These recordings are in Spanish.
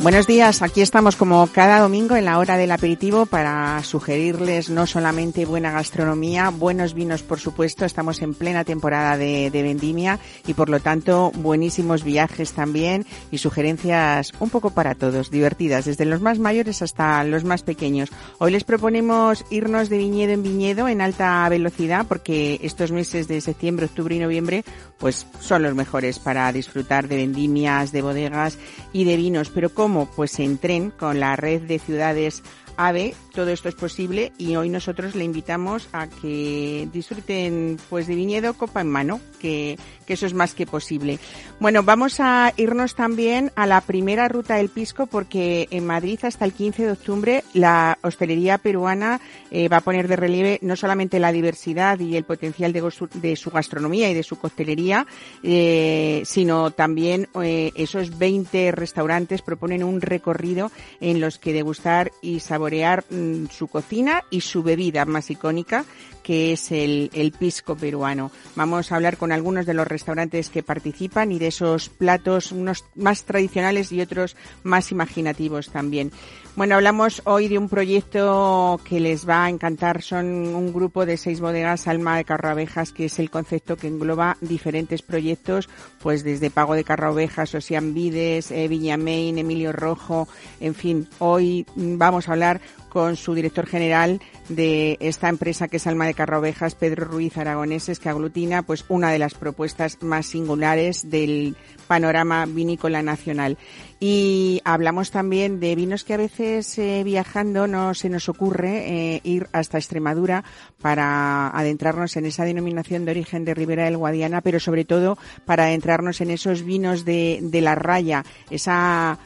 Buenos días, aquí estamos como cada domingo en la hora del aperitivo para sugerirles no solamente buena gastronomía, buenos vinos por supuesto, estamos en plena temporada de, vendimia y por lo tanto buenísimos viajes también y sugerencias un poco para todos, divertidas, desde los más mayores hasta los más pequeños. Hoy les proponemos irnos de viñedo en viñedo en alta velocidad porque estos meses de septiembre, octubre y noviembre pues son los mejores para disfrutar de vendimias, de bodegas y de vinos, pero pues en tren con la red de ciudades AVE, todo esto es posible y hoy nosotros le invitamos a que disfruten pues de viñedo copa en mano, que, que eso es más que posible. Bueno, vamos a irnos también a la primera ruta del Pisco porque en Madrid hasta el 15 de octubre la hostelería peruana eh, va a poner de relieve no solamente la diversidad y el potencial de, su gastronomía y de su coctelería, eh, sino también eh, esos 20 restaurantes proponen un recorrido en los que degustar y saborear Mm, su cocina y su bebida más icónica, que es el, el pisco peruano. Vamos a hablar con algunos de los restaurantes que participan y de esos platos, unos más tradicionales y otros más imaginativos también. Bueno, hablamos hoy de un proyecto que les va a encantar. Son un grupo de seis bodegas Alma de Carrabejas, que es el concepto que engloba diferentes proyectos, pues desde Pago de Carrabejas, Osian Vides, eh, Viñamain, Emilio Rojo, en fin. Hoy vamos a hablar con su director general de esta empresa que es Alma de Carraovejas, Pedro Ruiz Aragoneses, que aglutina pues una de las propuestas más singulares del panorama vinícola nacional. Y hablamos también de vinos que a veces eh, viajando no se nos ocurre eh, ir hasta Extremadura para adentrarnos en esa denominación de origen de Ribera del Guadiana, pero sobre todo para adentrarnos en esos vinos de, de la raya, esa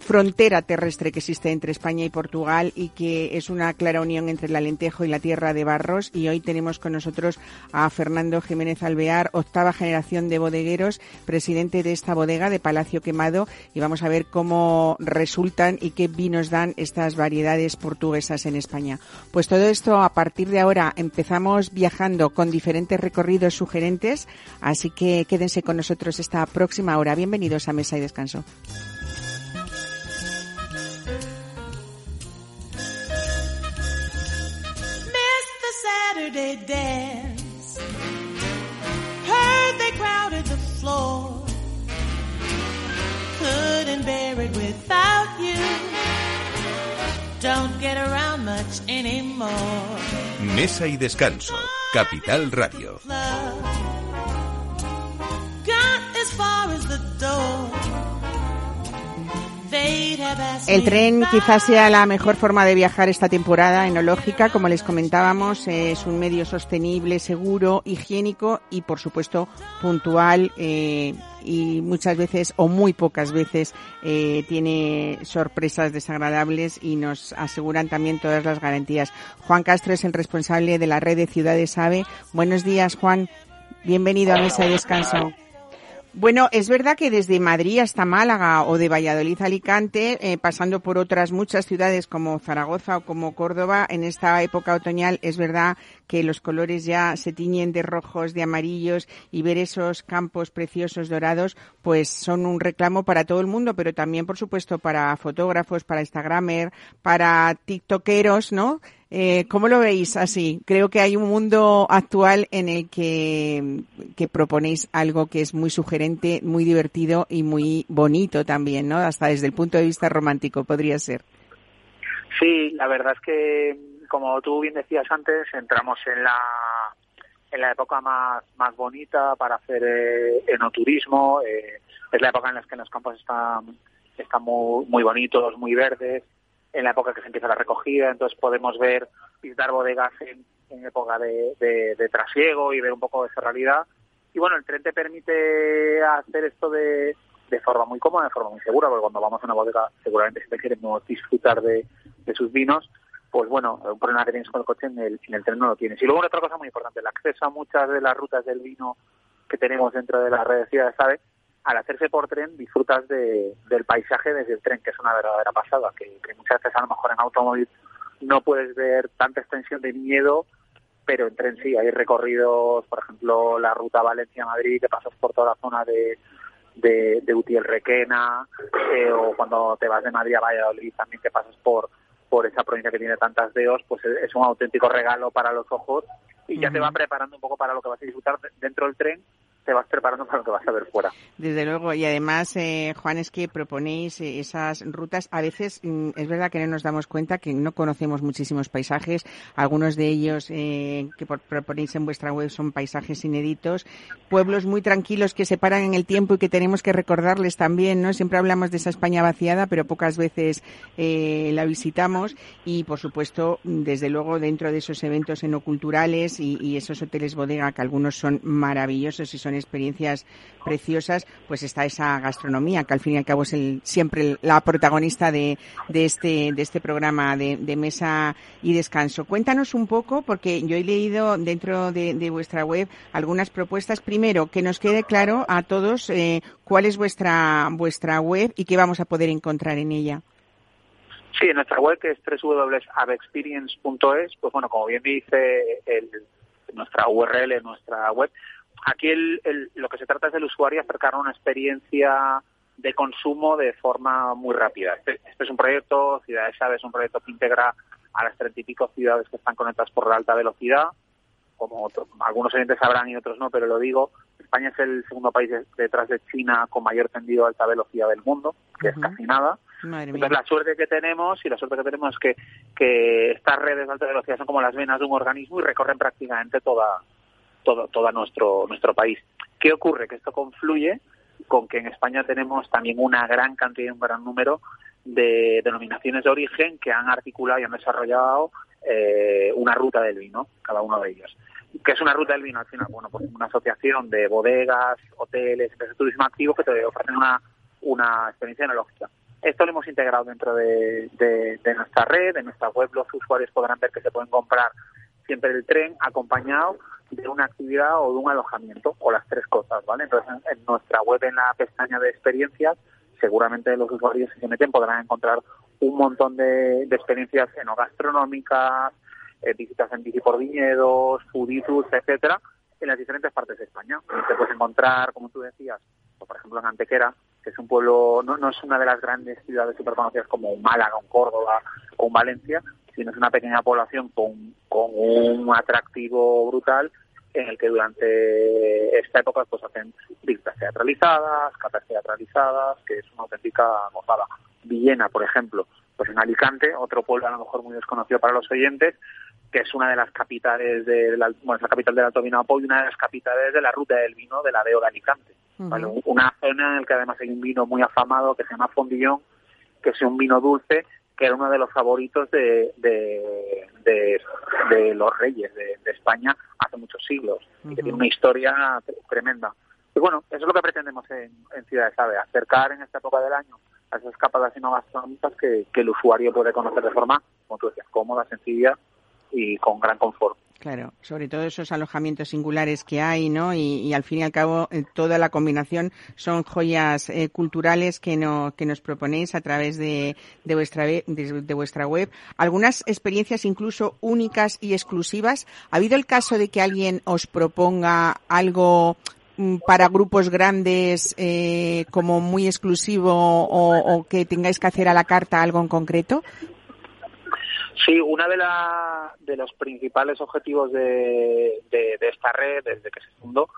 frontera terrestre que existe entre España y Portugal y que es una clara unión entre el Alentejo y la Tierra de Barros. Y hoy tenemos con nosotros a Fernando Jiménez Alvear, octava generación de bodegueros, presidente de esta bodega de Palacio Quemado. Y vamos a ver cómo resultan y qué vinos dan estas variedades portuguesas en España. Pues todo esto a partir de ahora empezamos viajando con diferentes recorridos sugerentes. Así que quédense con nosotros esta próxima hora. Bienvenidos a Mesa y Descanso. Saturday dance. Heard they crowded the floor. Couldn't bear it without you. Don't get around much anymore. Mesa y descanso. Capital Radio. Got as far as the door. El tren quizás sea la mejor forma de viajar esta temporada enológica. Como les comentábamos, es un medio sostenible, seguro, higiénico y, por supuesto, puntual. Eh, y muchas veces o muy pocas veces eh, tiene sorpresas desagradables y nos aseguran también todas las garantías. Juan Castro es el responsable de la red de ciudades AVE. Buenos días, Juan. Bienvenido a Mesa de Descanso. Bueno, es verdad que desde Madrid hasta Málaga o de Valladolid a Alicante, eh, pasando por otras muchas ciudades como Zaragoza o como Córdoba, en esta época otoñal es verdad que los colores ya se tiñen de rojos, de amarillos y ver esos campos preciosos dorados, pues son un reclamo para todo el mundo, pero también, por supuesto, para fotógrafos, para Instagramer, para tiktokeros, ¿no? Eh, ¿Cómo lo veis así? Creo que hay un mundo actual en el que, proponéis algo que es muy sugerente, muy divertido y muy bonito también, ¿no? Hasta desde el punto de vista romántico podría ser. Sí, la verdad es que, como tú bien decías antes, entramos en la en la época más, más bonita para hacer eh, enoturismo. Eh, es la época en la que los campos están, están muy, muy bonitos, muy verdes en la época que se empieza la recogida, entonces podemos ver, visitar bodegas en, época de, trasiego y ver un poco de esa realidad. Y bueno, el tren te permite hacer esto de, de forma muy cómoda, de forma muy segura, porque cuando vamos a una bodega seguramente si te queremos disfrutar de, sus vinos, pues bueno, un problema que tienes con el coche en el, en el tren no lo tienes. Y luego otra cosa muy importante, el acceso a muchas de las rutas del vino que tenemos dentro de la red de ciudades, ¿sabes? Al hacerse por tren disfrutas de, del paisaje desde el tren, que es una verdadera pasada, que, muchas veces a lo mejor en automóvil no puedes ver tanta extensión de miedo pero en tren sí, hay recorridos, por ejemplo, la ruta Valencia-Madrid, que pasas por toda la zona de, de, de Utiel Requena, eh, o cuando te vas de Madrid a Valladolid también que pasas por, por esa provincia que tiene tantas deos, pues es un auténtico regalo para los ojos y ya te va preparando un poco para lo que vas a disfrutar dentro del tren te vas preparando para lo que vas a ver fuera. Desde luego, y además, eh, Juan, es que proponéis eh, esas rutas. A veces mm, es verdad que no nos damos cuenta que no conocemos muchísimos paisajes. Algunos de ellos eh, que proponéis en vuestra web son paisajes inéditos. Pueblos muy tranquilos que se paran en el tiempo y que tenemos que recordarles también, ¿no? Siempre hablamos de esa España vaciada, pero pocas veces la visitamos. Y, por supuesto, desde luego, dentro de esos eventos enoculturales y, y esos hoteles bodega, que algunos son maravillosos y son experiencias preciosas, pues está esa gastronomía, que al fin y al cabo es el, siempre la protagonista de, de, este, de este programa de, mesa y descanso. Cuéntanos un poco, porque yo he leído dentro de, vuestra web algunas propuestas. Primero, que nos quede claro a todos eh, cuál es vuestra, vuestra web y qué vamos a poder encontrar en ella. Sí, en nuestra web, que es www.avexperience.es, pues bueno, como bien dice el, nuestra URL, nuestra web, aquí el, lo que se trata es del usuario acercar una experiencia de consumo de forma muy rápida. Este, este es un proyecto, Ciudades Ave es un proyecto que integra a las treinta y pico ciudades que están conectadas por la alta velocidad, como algunos oyentes sabrán y otros no, pero lo digo, España es el segundo país detrás de China con mayor tendido a alta velocidad del mundo, que es casi nada. Entonces la suerte que tenemos y la suerte que tenemos es que, que estas redes de alta velocidad son como las venas de un organismo y recorren prácticamente toda, todo, todo nuestro, nuestro país. ¿Qué ocurre? Que esto confluye con que en España tenemos también una gran cantidad un gran número de denominaciones de origen que han articulado y han desarrollado eh, una ruta del vino, cada uno de ellos. ¿Qué es una ruta del vino al final? Bueno, pues una asociación de bodegas, hoteles, empresas de turismo activo que te ofrecen una, una experiencia enológica. Esto lo hemos integrado dentro de, de, nuestra red, de nuestra web. Los usuarios podrán ver que se pueden comprar siempre el tren acompañado de una actividad o de un alojamiento, o las tres cosas, ¿vale? Entonces, en, nuestra web, en la pestaña de experiencias, seguramente los usuarios si se meten podrán encontrar un montón de, experiencias enogastronómicas, eh, visitas en bici por viñedos, foodie etcétera, en las diferentes partes de España. Te puedes encontrar, como tú decías, por ejemplo en Antequera, que es un pueblo, no, no es una de las grandes ciudades super conocidas como Málaga, un Córdoba o Valencia, sino es una pequeña población con, con un atractivo brutal en el que durante esta época pues hacen visitas teatralizadas, catas teatralizadas, que es una auténtica gozada. Villena, por ejemplo, pues en Alicante, otro pueblo a lo mejor muy desconocido para los oyentes, que es una de las capitales de la, bueno, es la capital del Alto Vino y una de las capitales de la ruta del vino de la Deo de Alicante. Una zona en la que además hay un vino muy afamado que se llama Fondillón, que es un vino dulce que era uno de los favoritos de, de, de, los reyes de, España hace muchos siglos y que tiene una historia tremenda. Y bueno, eso es lo que pretendemos en, en Ciudad de acercar en esta época del año a esas capas no gastronómicas que, que el usuario puede conocer de forma, como tú decías, cómoda, sencilla y con gran confort. Claro, sobre todo esos alojamientos singulares que hay, ¿no? Y, al fin y al cabo eh, toda la combinación son joyas eh, culturales que, no, que nos proponéis a través de, vuestra, de, vuestra web. Algunas experiencias incluso únicas y exclusivas. ¿Ha habido el caso de que alguien os proponga algo mm, para grupos grandes eh, como muy exclusivo o, o que tengáis que hacer a la carta algo en concreto? Sí, uno de, de los principales objetivos de, esta red desde que se fundó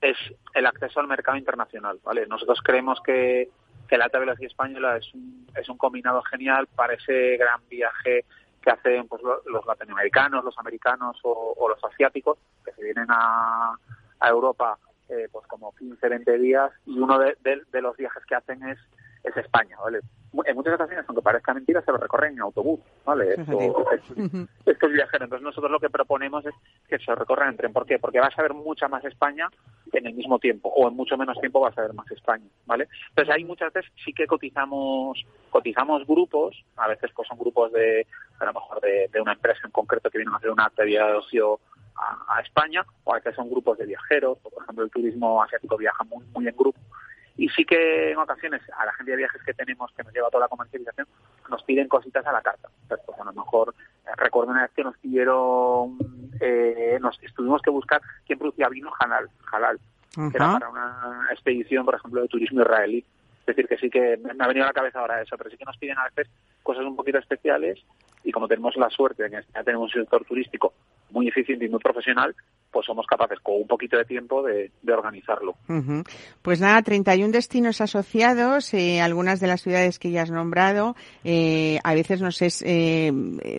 es el acceso al mercado internacional. ¿vale? Nosotros creemos que, que la alta velocidad española es un, es un combinado genial para ese gran viaje que hacen pues, los latinoamericanos, los americanos o, los asiáticos, que se vienen a, a Europa eh, pues como 15, 20 días y uno de, de, los viajes que hacen es, es España. ¿vale? en muchas ocasiones, aunque parezca mentira, se lo recorren en autobús, ¿vale? Esto, es viajero. Entonces nosotros lo que proponemos es que se recorran en tren. ¿Por qué? Porque vas a ver mucha más España en el mismo tiempo, o en mucho menos tiempo vas a ver más España, ¿vale? Entonces ahí muchas veces sí que cotizamos cotizamos grupos, a veces pues son grupos de, a lo mejor de, una empresa en concreto que vienen a hacer una actividad de ocio a, España, o a veces son grupos de viajeros, por ejemplo el turismo asiático viaja muy, muy en grupo y sí que en ocasiones a la gente de viajes que tenemos, que nos lleva toda la comercialización, nos piden cositas a la carta. Entonces, pues a lo mejor eh, recuerdo una vez que nos pidieron eh, nos tuvimos que buscar quién producía vino halal, halal que era para una expedición, por ejemplo, de turismo israelí. Es decir, que sí que me ha venido a la cabeza ahora eso, pero sí que nos piden a veces cosas un poquito especiales y como tenemos la suerte de que ya tenemos un sector turístico muy eficiente y muy profesional, pues somos capaces con un poquito de tiempo de, organizarlo. Pues nada, 31 destinos asociados, eh, algunas de las ciudades que ya has nombrado. Eh, a veces nos es eh,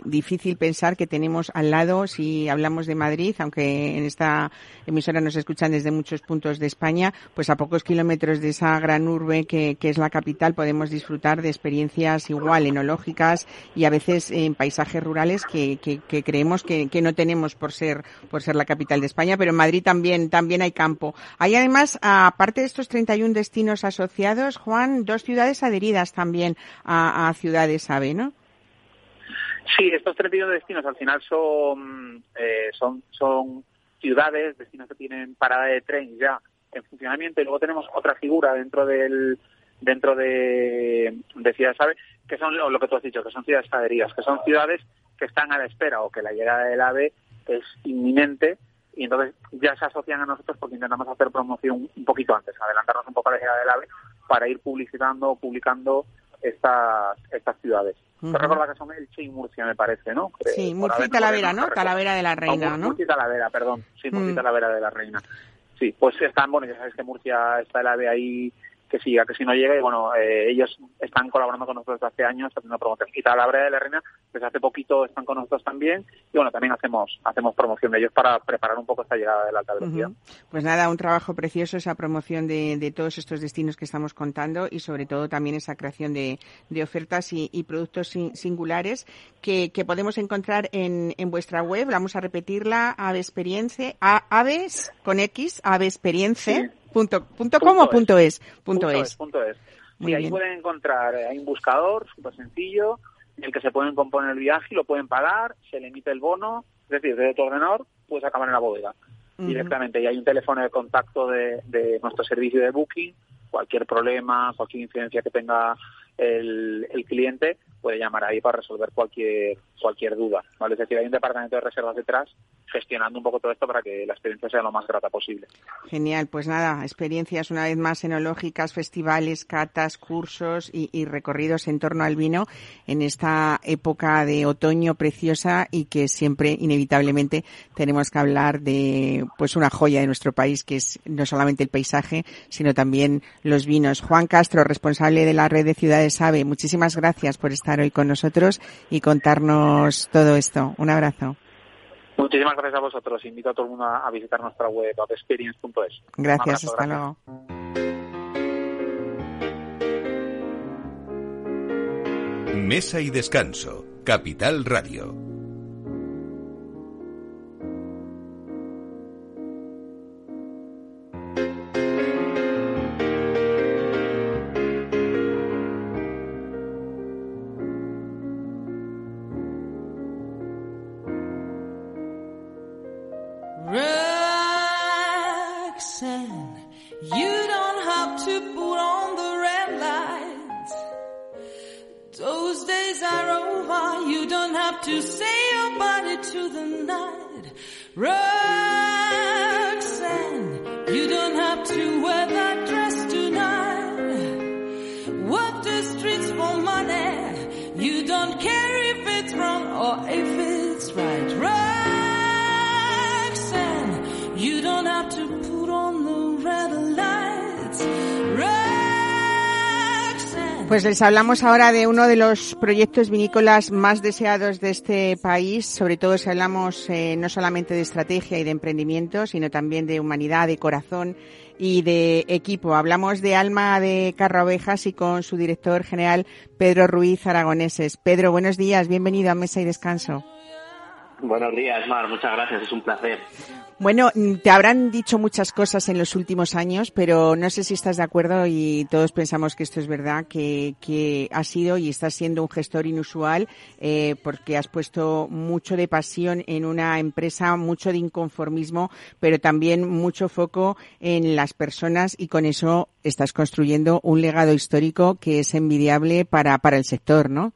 difícil pensar que tenemos al lado, si hablamos de Madrid, aunque en esta emisora nos escuchan desde muchos puntos de España, pues a pocos kilómetros de esa gran urbe que, es la capital podemos disfrutar de experiencias igual enológicas y a veces en paisajes rurales que, creemos que, que no tenemos por ser por ser la capital de España, pero en Madrid también, también hay campo. Hay además, aparte de estos 31 destinos asociados, Juan, dos ciudades adheridas también a, ciudades AVE, ¿no? Sí, estos 31 destinos al final son, eh, son, son ciudades, destinos que tienen parada de tren ya en funcionamiento y luego tenemos otra figura dentro del dentro de, de ciudades AVE que son lo que tú has dicho, que son ciudades adheridas, que son ciudades que están a la espera o que la llegada del AVE es inminente y entonces ya se asocian a nosotros porque intentamos hacer promoción un poquito antes, adelantarnos un poco a la llegada del AVE para ir publicitando, publicando estas, estas ciudades. Uh -huh. que son Elche y Murcia, me parece, ¿no? Sí, Murcia y Talavera, ¿no? Talavera de la Reina, ¿no? Murcia y Talavera, perdón. Sí, Murcia y mm. Talavera de la Reina. Sí, pues están, bueno, ya sabes que Murcia está el AVE ahí que siga, que si no llega, y bueno, eh, ellos están colaborando con nosotros desde hace años haciendo promoción. Y Talavera de la Reina, desde hace poquito están con nosotros también, y bueno, también hacemos hacemos promoción de ellos para preparar un poco esta llegada de la alta velocidad. Pues nada, un trabajo precioso esa promoción de, de, todos estos destinos que estamos contando y sobre todo también esa creación de, de ofertas y, y productos singulares que, que, podemos encontrar en, en vuestra web. Vamos a repetirla, Avesperience, Aves con X, Avesperience. Punto, punto, com o punto es. Punto, es. Punto es. y ahí pueden encontrar, eh, hay un buscador súper sencillo, en el que se pueden componer el viaje lo pueden pagar, se le emite el bono, es decir, desde tu ordenador puedes acabar en la bodega directamente. Y hay un teléfono de contacto de, de nuestro servicio de booking, cualquier problema, cualquier incidencia que tenga el, cliente, puede llamar ahí para resolver cualquier cualquier duda. ¿vale? Es decir, hay un departamento de reservas detrás gestionando un poco todo esto para que la experiencia sea lo más grata posible. Genial, pues nada, experiencias una vez más enológicas, festivales, catas, cursos y, y recorridos en torno al vino en esta época de otoño preciosa y que siempre inevitablemente tenemos que hablar de pues una joya de nuestro país que es no solamente el paisaje sino también los vinos. Juan Castro, responsable de la red de ciudades AVE, muchísimas gracias por estar hoy con nosotros y contarnos todo esto. Un abrazo. Muchísimas gracias a vosotros. Invito a todo el mundo a visitar nuestra web, experience.es. Gracias, hasta luego. Mesa y descanso, Capital Radio. Les hablamos ahora de uno de los proyectos vinícolas más deseados de este país, sobre todo si hablamos eh, no solamente de estrategia y de emprendimiento, sino también de humanidad, de corazón y de equipo. Hablamos de Alma de Carraovejas y con su director general Pedro Ruiz Aragoneses. Pedro, buenos días, bienvenido a Mesa y Descanso. Buenos días, Mar, muchas gracias, es un placer. Bueno, mm, te habrán dicho muchas cosas en los últimos años, pero no sé si estás de acuerdo y todos pensamos que esto es verdad, que, que has sido y estás siendo un gestor inusual eh, porque has puesto mucho de pasión en una empresa, mucho de inconformismo, pero también mucho foco en las personas y con eso estás construyendo un legado histórico que es envidiable para, para el sector, ¿no?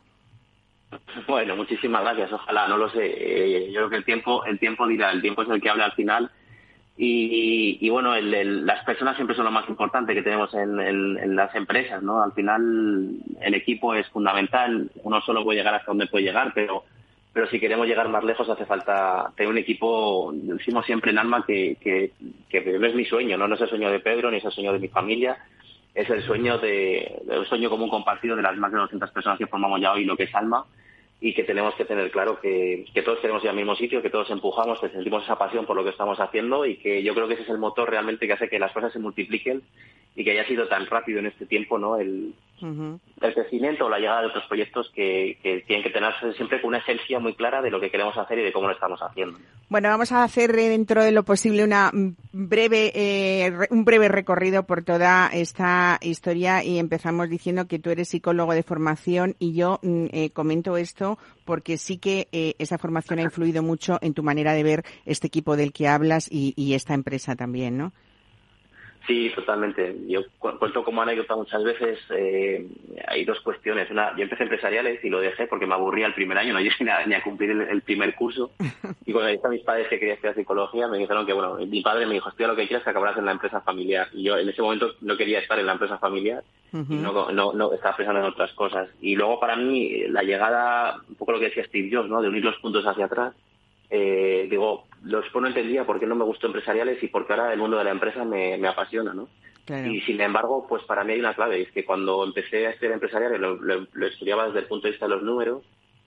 Bueno, muchísimas gracias. Ojalá, no lo sé. Eh, yo creo que el tiempo, el tiempo dirá, el tiempo es el que habla al final. Y, bueno, las personas siempre son lo más importante que tenemos en, las empresas, ¿no? Al final, el equipo es fundamental. Uno solo puede llegar hasta donde puede llegar, pero pero si queremos llegar más lejos hace falta tener un equipo, decimos siempre en Alma que, que, que es mi sueño, ¿no? no es el sueño de Pedro ni es el sueño de mi familia, es el sueño de, el sueño común compartido de las más de 200 personas que formamos ya hoy lo que es Alma y que tenemos que tener claro que, que todos queremos ir al mismo sitio, que todos empujamos, que sentimos esa pasión por lo que estamos haciendo y que yo creo que ese es el motor realmente que hace que las cosas se multipliquen y que haya sido tan rápido en este tiempo no el, el crecimiento o la llegada de otros proyectos que, tienen que tener siempre con una esencia muy clara de lo que queremos hacer y de cómo lo estamos haciendo. Bueno, vamos a hacer eh, dentro de lo posible una breve eh, un breve recorrido por toda esta historia y empezamos diciendo que tú eres psicólogo de formación y yo mm, eh, comento esto porque sí que esa formación ha influido mucho en tu manera de ver este equipo del que hablas y, y esta empresa también, ¿no? Sí, totalmente. Yo cuento como anécdota muchas veces, eh, hay dos cuestiones. Una, yo empecé empresariales y lo dejé porque me aburría el primer año, no llegué ni a cumplir el, primer curso. Y cuando dije a mis padres que quería estudiar psicología, me dijeron que, bueno, mi padre me dijo, estudia lo que quieras, que acabarás en la empresa familiar. Y yo en ese momento no quería estar en la empresa familiar y no, no, no estaba pensando en otras cosas. Y luego para mí, la llegada, un poco lo que decía Steve Jobs, ¿no? De unir los puntos hacia atrás, eh, digo, los no entendía por qué no me gustó empresariales y porque ahora el mundo de la empresa me, apasiona, ¿no? Y sin embargo, pues para mí hay una clave, es que cuando empecé a estudiar empresariales lo, estudiaba desde el punto de vista de los números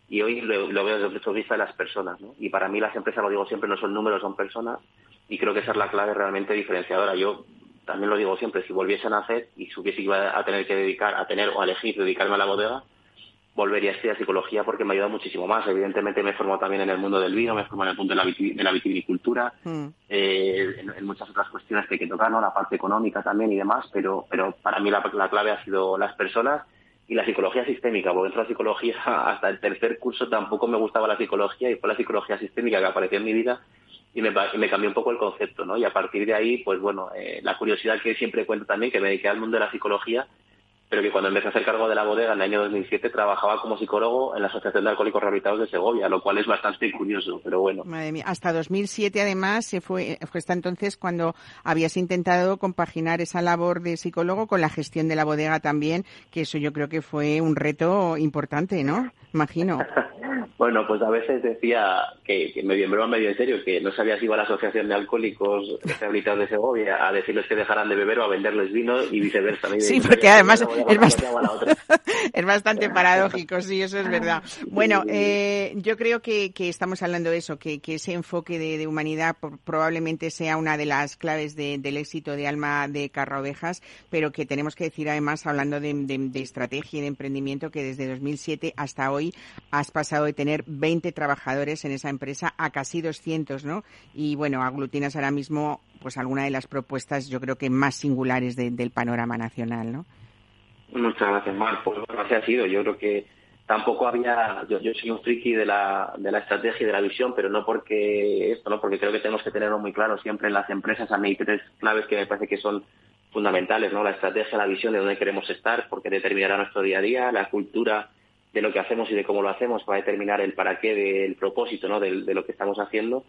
y hoy lo, veo desde el punto de vista de las personas, ¿no? Y para mí las empresas, lo digo siempre, no son números, son personas y creo que esa es la clave realmente diferenciadora. Yo también lo digo siempre, si volviese a nacer y supiese que iba a tener que dedicar, a tener o a elegir dedicarme a la bodega, volvería a estudiar psicología porque me ha ayudado muchísimo más. Evidentemente me he formado también en el mundo del vino, me he formado en el punto de la, vitivinicultura, mm. eh, en, muchas otras cuestiones que hay que tocar, ¿no? la parte económica también y demás, pero, pero para mí la, clave ha sido las personas y la psicología sistémica, porque dentro de la psicología hasta el tercer curso tampoco me gustaba la psicología y fue la psicología sistémica que apareció en mi vida y me, me cambió un poco el concepto, ¿no? Y a partir de ahí, pues bueno, eh, la curiosidad que siempre cuento también, que me dediqué al mundo de la psicología, pero que cuando empecé a hacer cargo de la bodega en el año 2007 trabajaba como psicólogo en la Asociación de Alcohólicos Rehabilitados de Segovia, lo cual es bastante curioso, pero bueno. Madre mía, hasta 2007 además se fue, fue hasta entonces cuando habías intentado compaginar esa labor de psicólogo con la gestión de la bodega también, que eso yo creo que fue un reto importante, ¿no? Imagino. Bueno, pues a veces decía que, medio en broma, medio en serio, que no sabía si iba a la Asociación de Alcohólicos Rehabilitados de Segovia a decirles que dejaran de beber o a venderles vino y viceversa. Sí, porque además es, bastante, paradójico, sí, eso es verdad. Bueno, eh, yo creo que, estamos hablando de eso, que, ese enfoque de, humanidad probablemente sea una de las claves del éxito de Alma de Carrovejas, pero que tenemos que decir además, hablando de, de estrategia y de emprendimiento, que desde 2007 hasta hoy has pasado de tener 20 trabajadores en esa empresa a casi 200, ¿no? Y bueno, aglutinas ahora mismo pues alguna de las propuestas yo creo que más singulares del panorama nacional, ¿no? Muchas gracias, Mar. Pues bueno, así ha sido. Yo creo que tampoco había, yo, soy un friki de la, de la estrategia y de la visión, pero no porque esto, ¿no? Porque creo que tenemos que tenerlo muy claro siempre en las empresas. A mí hay tres claves que me parece que son fundamentales, ¿no? La estrategia, la visión de dónde queremos estar, porque determinará nuestro día a día, la cultura de lo que hacemos y de cómo lo hacemos para determinar el para qué del propósito ¿no? de, lo que estamos haciendo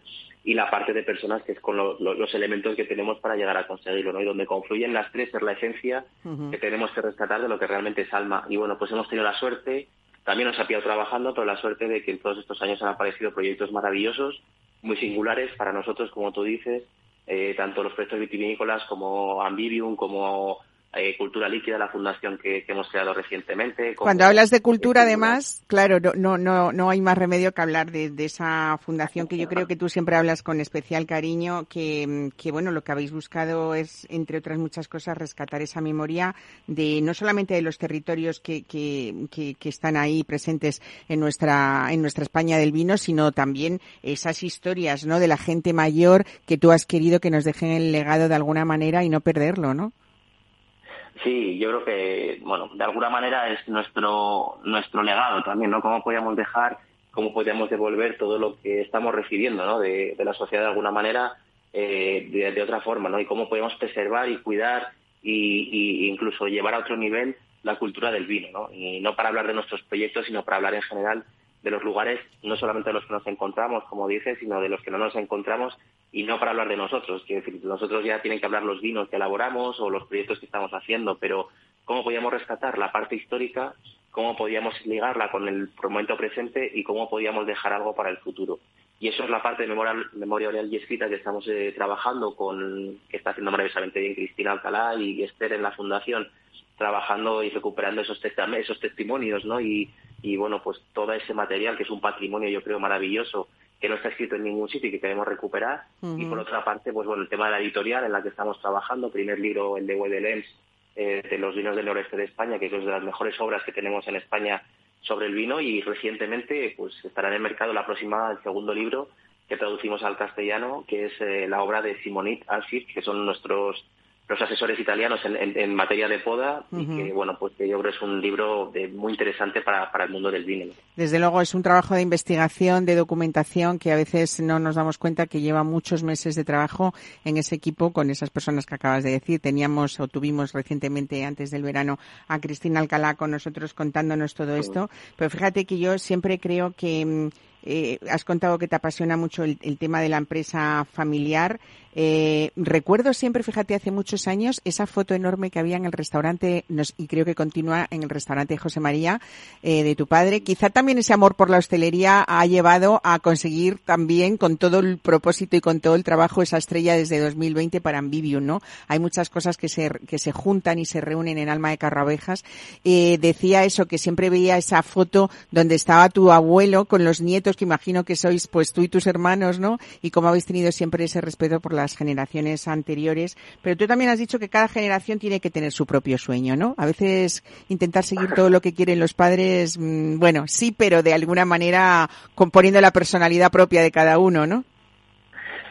y la parte de personas que es con los elementos que tenemos para llegar a conseguirlo ¿no? y donde confluyen las tres es la esencia que tenemos que rescatar de lo que realmente es alma y bueno pues hemos tenido la suerte también nos ha pillado trabajando pero la suerte de que en todos estos años han aparecido proyectos maravillosos muy singulares para nosotros como tú dices eh, tanto los proyectos vitivinícolas como Ambivium como eh, cultura Líquida, la fundación que, hemos creado recientemente. Cuando hablas de cultura, además, claro, no, no, no hay más remedio que hablar de, esa fundación que yo creo que tú siempre hablas con especial cariño, que, que, bueno, lo que habéis buscado es, entre otras muchas cosas, rescatar esa memoria de no solamente de los territorios que, que, que, están ahí presentes en nuestra, en nuestra España del vino, sino también esas historias, ¿no? De la gente mayor que tú has querido que nos dejen el legado de alguna manera y no perderlo, ¿no? Sí, yo creo que, bueno, de alguna manera es nuestro nuestro legado también, ¿no? Cómo podíamos dejar, cómo podíamos devolver todo lo que estamos recibiendo, ¿no? De, la sociedad de alguna manera, eh, de, otra forma, ¿no? Y cómo podemos preservar y cuidar y, incluso llevar a otro nivel la cultura del vino, ¿no? Y no para hablar de nuestros proyectos, sino para hablar en general de los lugares, no solamente de los que nos encontramos, como dices, sino de los que no nos encontramos y no para hablar de nosotros. Quiero decir, nosotros ya tienen que hablar los vinos que elaboramos o los proyectos que estamos haciendo, pero cómo podíamos rescatar la parte histórica, cómo podíamos ligarla con el momento presente y cómo podíamos dejar algo para el futuro. Y eso es la parte de memoria, memoria oral y escrita que estamos eh, trabajando con, que está haciendo maravillosamente bien Cristina Alcalá y Esther en la Fundación, trabajando y recuperando esos, esos testimonios, ¿no? Y, y bueno, pues todo ese material que es un patrimonio, yo creo, maravilloso, que no está escrito en ningún sitio y que queremos recuperar. Y por otra parte, pues bueno, el tema de la editorial en la que estamos trabajando, primer libro, el de Wedelens, eh, de los vinos del noreste de España, que es una de las mejores obras que tenemos en España sobre el vino y recientemente pues estará en el mercado la próxima, el segundo libro que traducimos al castellano, que es eh, la obra de Simonit Ansip, que son nuestros los asesores italianos en, materia de poda y que bueno pues yo creo es un libro muy interesante para, para el mundo del vino. Desde luego es un trabajo de investigación, de documentación que a veces no nos damos cuenta que lleva muchos meses de trabajo en ese equipo con esas personas que acabas de decir. Teníamos o tuvimos recientemente antes del verano a Cristina Alcalá con nosotros contándonos todo esto, pero fíjate que yo siempre creo que mm, eh, has contado que te apasiona mucho el, tema de la empresa familiar. Eh, recuerdo siempre, fíjate, hace muchos años, esa foto enorme que había en el restaurante, y creo que continúa en el restaurante José María, eh, de tu padre. Quizá también ese amor por la hostelería ha llevado a conseguir también, con todo el propósito y con todo el trabajo, esa estrella desde 2020 para Ambivium, ¿no? Hay muchas cosas que se, que se juntan y se reúnen en Alma de Carrabejas. decía eso, que siempre veía esa foto donde estaba tu abuelo con los nietos que imagino que sois pues tú y tus hermanos, ¿no? Y cómo habéis tenido siempre ese respeto por las generaciones anteriores. Pero tú también has dicho que cada generación tiene que tener su propio sueño, ¿no? A veces intentar seguir todo lo que quieren los padres, mm, bueno, sí, pero de alguna manera componiendo la personalidad propia de cada uno, ¿no?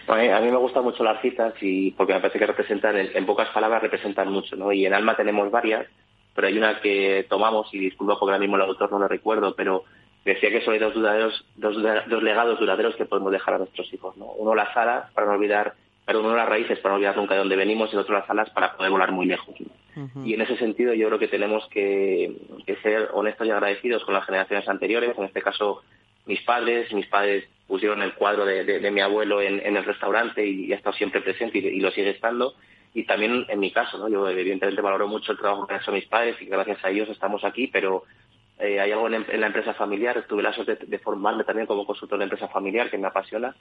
A mí me gustan mucho las citas y porque me parece que representan, en pocas palabras representan mucho, ¿no? Y en Alma tenemos varias, pero hay una que tomamos, y disculpa porque ahora mismo el autor no lo recuerdo, pero decía que son dos, dos, dos, legados duraderos que podemos dejar a nuestros hijos. ¿no? Uno las alas para no olvidar, pero uno las raíces para no olvidar nunca de dónde venimos y el otro las alas para poder volar muy lejos. Y en ese sentido yo creo que tenemos que, ser honestos y agradecidos con las generaciones anteriores, en este caso mis padres, mis padres pusieron el cuadro de, mi abuelo en, el restaurante y, ha estado siempre presente y, lo sigue estando. Y también en mi caso, ¿no? Yo evidentemente valoro mucho el trabajo que han hecho mis padres y gracias a ellos estamos aquí, pero eh, hay algo en, la empresa familiar, tuve la suerte de, formarme también como consultor de empresa familiar, que me apasiona,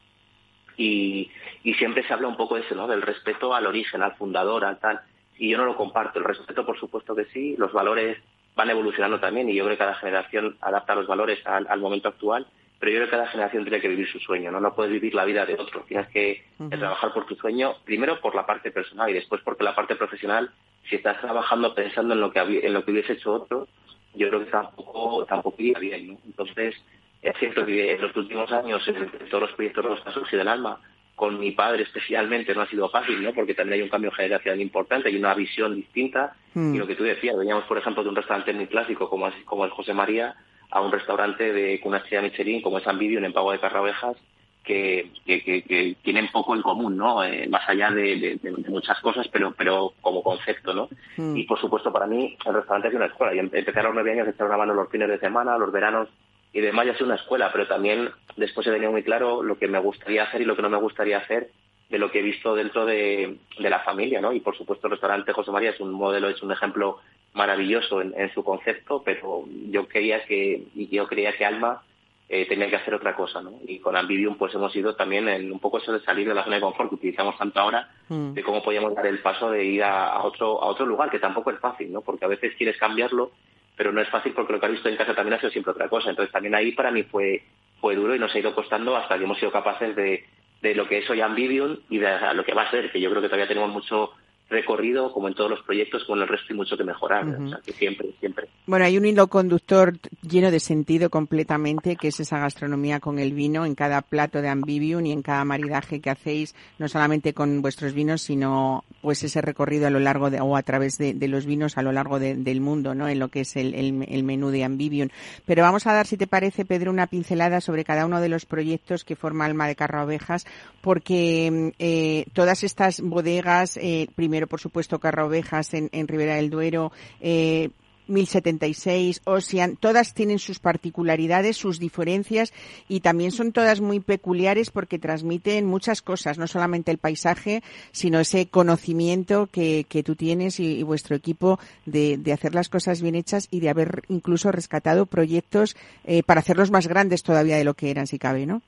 y, y siempre se habla un poco de eso, ¿no? del respeto al origen, al fundador, al tal, y yo no lo comparto. El respeto, por supuesto que sí, los valores van evolucionando también, y yo creo que cada generación adapta los valores al, momento actual, pero yo creo que cada generación tiene que vivir su sueño, ¿no? No puedes vivir la vida de otro, tienes que trabajar por tu sueño, primero por la parte personal y después porque la parte profesional, si estás trabajando pensando en lo que, en lo que hubiese hecho otro, yo creo que tampoco, tampoco iría bien. ¿no? Entonces, es cierto que en los últimos años, en todos los proyectos de los casos y del alma, con mi padre especialmente no ha sido fácil, ¿no? Porque también hay un cambio generacional importante, hay una visión distinta. Hmm. Y lo que tú decías, veníamos, por ejemplo, de un restaurante muy clásico como, es, como el José María a un restaurante de, con una estrella Michelin como es Ambivium en Pago de Carrabejas, que, que, tienen poco en común, ¿no? Eh, más allá de, muchas cosas, pero pero como concepto, ¿no? Hmm. Y por supuesto para mí el restaurante es una escuela. Yo empecé a los nueve años, echar una mano los fines de semana, los veranos y demás, ya es una escuela, pero también después he tenido muy claro lo que me gustaría hacer y lo que no me gustaría hacer de lo que he visto dentro de, la familia, ¿no? Y por supuesto el restaurante José María es un modelo, es un ejemplo maravilloso en, en su concepto, pero yo quería que, y yo creía que Alma eh, tenía que hacer otra cosa, ¿no? Y con Ambivium pues hemos ido también en un poco eso de salir de la zona de confort que utilizamos tanto ahora, mm. de cómo podíamos dar el paso de ir a, otro a otro lugar, que tampoco es fácil, ¿no? Porque a veces quieres cambiarlo, pero no es fácil porque lo que has visto en casa también ha sido siempre otra cosa. Entonces también ahí para mí fue fue duro y nos ha ido costando hasta que hemos sido capaces de, de lo que es hoy Ambivium y de lo que va a ser, que yo creo que todavía tenemos mucho recorrido, como en todos los proyectos, con el resto y mucho que mejorar. o sea, que siempre, siempre. Bueno, hay un hilo conductor lleno de sentido completamente, que es esa gastronomía con el vino en cada plato de Ambivium y en cada maridaje que hacéis, no solamente con vuestros vinos, sino pues ese recorrido a lo largo de, o a través de, los vinos a lo largo del mundo, ¿no? En lo que es el, el, menú de Ambivium. Pero vamos a dar, si te parece, Pedro, una pincelada sobre cada uno de los proyectos que forma Alma de Carro Ovejas, porque eh, todas estas bodegas, eh, primero por supuesto Carra Ovejas en, en Ribera del Duero, eh, 1076, Ocean, todas tienen sus particularidades, sus diferencias y también son todas muy peculiares porque transmiten muchas cosas, no solamente el paisaje, sino ese conocimiento que, que tú tienes y, vuestro equipo de, de, hacer las cosas bien hechas y de haber incluso rescatado proyectos eh, para hacerlos más grandes todavía de lo que eran, si cabe, ¿no?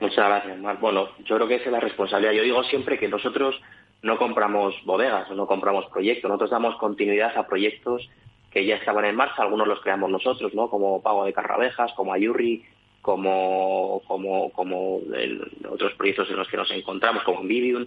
Muchas gracias, Mar. Bueno, yo creo que esa es la responsabilidad. Yo digo siempre que nosotros no compramos bodegas no compramos proyectos, nosotros damos continuidad a proyectos que ya estaban en marcha, algunos los creamos nosotros, ¿no? Como Pago de Carrabejas, como Ayurri, como, como, como otros proyectos en los que nos encontramos, como Vivium,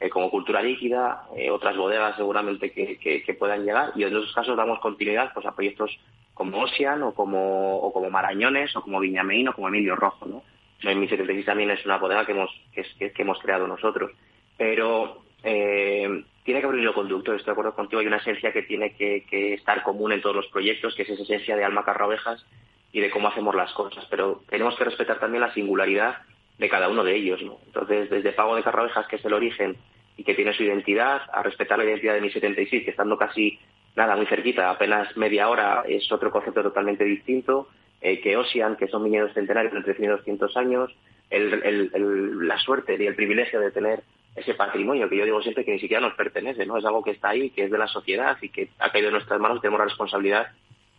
eh, como Cultura Líquida, eh, otras bodegas seguramente que, que, puedan llegar, y en esos casos damos continuidad pues, a proyectos como Ocean o como, o como Marañones o como Viñameín o como Emilio Rojo, ¿no? En 1076 también es una bodega que hemos, que, que hemos creado nosotros. Pero eh, tiene que haber un hilo conductor, estoy de acuerdo contigo, hay una esencia que tiene que, estar común en todos los proyectos, que es esa esencia de alma carra ovejas y de cómo hacemos las cosas, pero tenemos que respetar también la singularidad de cada uno de ellos, ¿no? Entonces, desde Pago de Carra Ovejas, que es el origen y que tiene su identidad, a respetar la identidad de mi 76, que estando casi nada, muy cerquita, apenas media hora, es otro concepto totalmente distinto, eh, que Ocean, que son viñedos centenarios entre 100 y 200 años, la suerte y el privilegio de tener ese patrimonio que yo digo siempre que ni siquiera nos pertenece, ¿no? Es algo que está ahí, que es de la sociedad y que ha caído en nuestras manos, tenemos la responsabilidad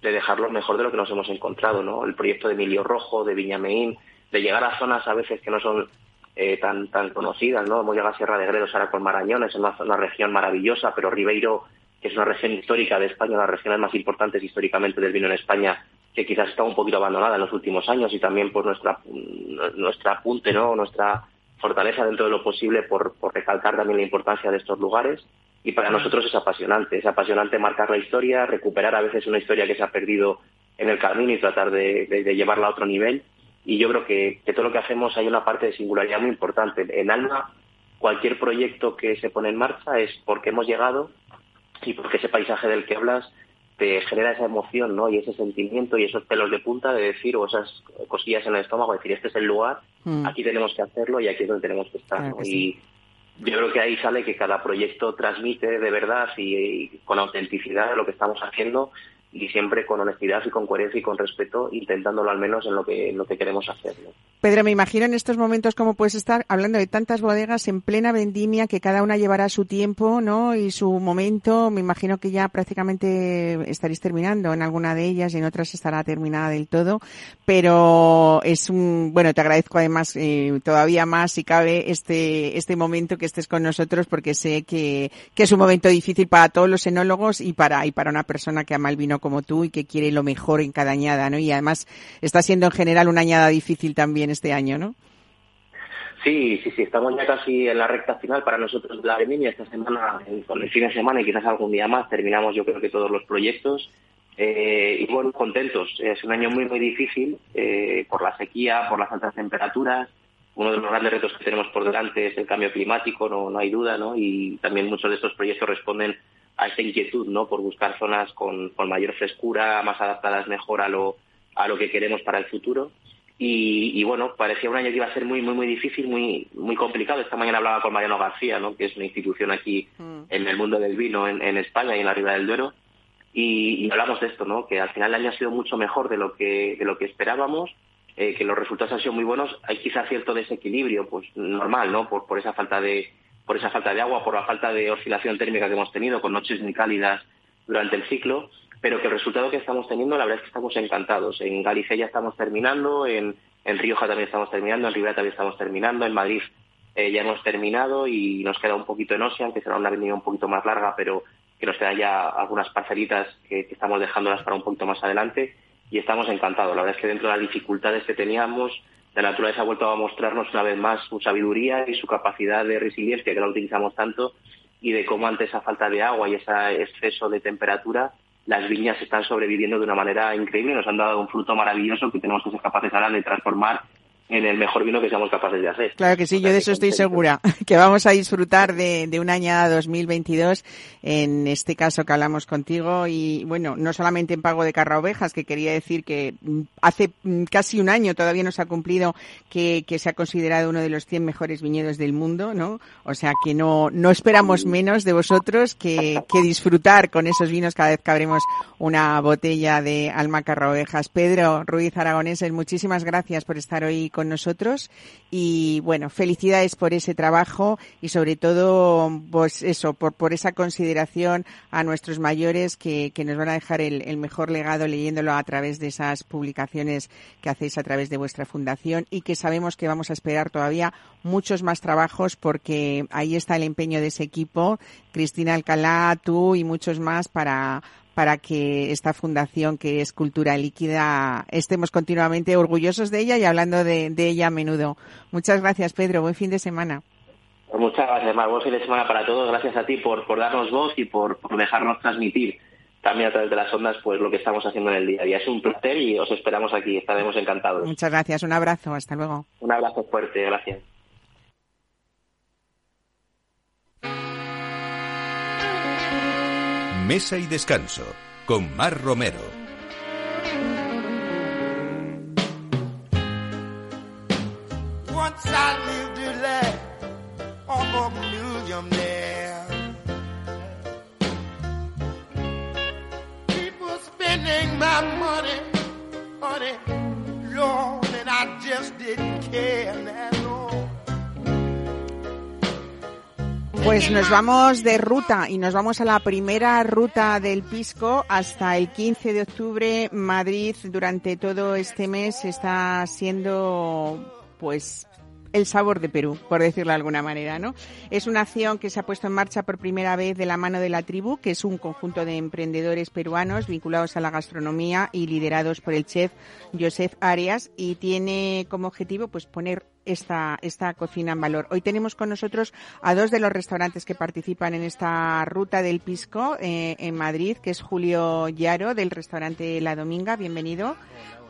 de dejarlo mejor de lo que nos hemos encontrado, ¿no? El proyecto de Emilio Rojo, de Viñameín, de llegar a zonas a veces que no son eh, tan tan conocidas, ¿no? Hemos llegado a Sierra de Gredos ahora con Marañones, es una, una región maravillosa, pero Ribeiro, que es una región histórica de España, una de las regiones más importantes históricamente del vino en España, que quizás está un poquito abandonada en los últimos años y también por nuestra nuestra apunte, ¿no? Nuestra fortaleza dentro de lo posible por, recalcar también la importancia de estos lugares. Y para nosotros es apasionante, es apasionante marcar la historia, recuperar a veces una historia que se ha perdido en el camino y tratar de, llevarla a otro nivel. Y yo creo que, que, todo lo que hacemos hay una parte de singularidad muy importante. En Alma, cualquier proyecto que se pone en marcha es porque hemos llegado y porque ese paisaje del que hablas te genera esa emoción, ¿no? Y ese sentimiento y esos pelos de punta de decir, o esas cosillas en el estómago, decir, este es el lugar, mm. aquí tenemos que hacerlo y aquí es donde tenemos que estar, Y yo creo que ahí sale que cada proyecto transmite de verdad y con autenticidad lo que estamos haciendo y siempre con honestidad y con coherencia y con respeto, intentándolo al menos en lo que, en lo que queremos hacer. Pedro, me imagino en estos momentos cómo puedes estar hablando de tantas bodegas en plena vendimia que cada una llevará su tiempo ¿no? y su momento. Me imagino que ya prácticamente estaréis terminando en alguna de ellas y en otras estará terminada del todo. Pero es un, bueno, te agradezco además eh, todavía más si cabe este, este momento que estés con nosotros porque sé que, que es un momento difícil para todos los enólogos y para, y para una persona que ama el vino como tú y que quiere lo mejor en cada añada, ¿no? Y además está siendo en general una añada difícil también este año, ¿no? Sí, sí, sí, estamos ya casi en la recta final para nosotros de la vendimia. Esta semana, con el fin de semana y quizás algún día más, terminamos yo creo que todos los proyectos. Eh, y bueno, contentos. Es un año muy, muy difícil eh, por la sequía, por las altas temperaturas. Uno de los grandes retos que tenemos por delante es el cambio climático, no, no hay duda, ¿no? Y también muchos de estos proyectos responden a esa inquietud, ¿no? Por buscar zonas con, mayor frescura, más adaptadas mejor a lo, a lo que queremos para el futuro. Y, bueno, parecía un año que iba a ser muy, muy, muy difícil, muy, muy complicado. Esta mañana hablaba con Mariano García, ¿no? Que es una institución aquí mm. en el mundo del vino en, España y en la Ribera del Duero. Y, hablamos de esto, ¿no? Que al final el año ha sido mucho mejor de lo que, de lo que esperábamos, eh, que los resultados han sido muy buenos. Hay quizá cierto desequilibrio, pues normal, ¿no? Por, por esa falta de, por esa falta de agua, por la falta de oscilación térmica que hemos tenido, con noches muy cálidas durante el ciclo, pero que el resultado que estamos teniendo, la verdad es que estamos encantados. En Galicia ya estamos terminando, en, Rioja también estamos terminando, en Rivera también estamos terminando, en Madrid eh, ya hemos terminado y nos queda un poquito en Ocean, que será una avenida un poquito más larga, pero que nos quedan ya algunas parcelitas que estamos dejándolas para un poquito más adelante y estamos encantados. La verdad es que dentro de las dificultades que teníamos, la naturaleza ha vuelto a mostrarnos una vez más su sabiduría y su capacidad de resiliencia, que la utilizamos tanto, y de cómo ante esa falta de agua y ese exceso de temperatura, las viñas están sobreviviendo de una manera increíble nos han dado un fruto maravilloso que tenemos que ser capaces ahora de transformar en el mejor vino que seamos capaces de hacer. Claro que sí, yo de eso estoy segura, que vamos a disfrutar de, de un añada 2022, en este caso que hablamos contigo, y bueno, no solamente en pago de carra ovejas, que quería decir que mm, hace mm, casi un año todavía nos ha cumplido que, que se ha considerado uno de los 100 mejores viñedos del mundo, ¿no? O sea que no, no esperamos menos de vosotros que, que disfrutar con esos vinos cada vez que abremos una botella de Alma Carra Ovejas. Pedro Ruiz Aragoneses, muchísimas gracias por estar hoy con nosotros. Y bueno, felicidades por ese trabajo y sobre todo, pues eso, por, por esa consideración a nuestros mayores que, que nos van a dejar el, el mejor legado leyéndolo a través de esas publicaciones que hacéis a través de vuestra fundación y que sabemos que vamos a esperar todavía muchos más trabajos porque ahí está el empeño de ese equipo, Cristina Alcalá, tú y muchos más para para que esta fundación que es Cultura Líquida estemos continuamente orgullosos de ella y hablando de, de ella a menudo. Muchas gracias, Pedro. Buen fin de semana. Muchas gracias, Mar. Buen fin de semana para todos. Gracias a ti por, por darnos voz y por, por dejarnos transmitir también a través de las ondas pues lo que estamos haciendo en el día a día. Es un placer y os esperamos aquí. Estaremos encantados. Muchas gracias. Un abrazo. Hasta luego. Un abrazo fuerte. Gracias. Mesa y descanso con Mar Romero. Once I lived a life on a millionaire. People spending my money, money, Lord, and I just didn't care. Now, Pues nos vamos de ruta y nos vamos a la primera ruta del Pisco hasta el 15 de octubre. Madrid durante todo este mes está siendo pues el sabor de Perú, por decirlo de alguna manera, ¿no? Es una acción que se ha puesto en marcha por primera vez de la mano de la tribu, que es un conjunto de emprendedores peruanos vinculados a la gastronomía y liderados por el chef Joseph Arias y tiene como objetivo pues poner esta, esta cocina en valor. Hoy tenemos con nosotros a dos de los restaurantes que participan en esta ruta del Pisco eh, en Madrid, que es Julio Yaro del restaurante La Dominga. Bienvenido.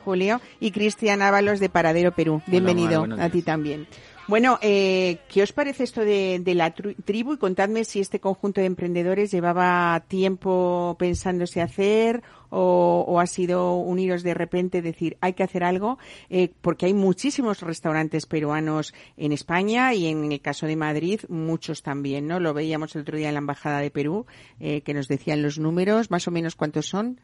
Julio, y Cristian Ábalos de Paradero Perú. Bienvenido a ti también. Bueno, eh, ¿qué os parece esto de, de la tribu? Y contadme si este conjunto de emprendedores llevaba tiempo pensándose hacer o, o ha sido uniros de repente, decir, hay que hacer algo, eh, porque hay muchísimos restaurantes peruanos en España y en el caso de Madrid, muchos también, ¿no? Lo veíamos el otro día en la Embajada de Perú, eh, que nos decían los números, más o menos cuántos son.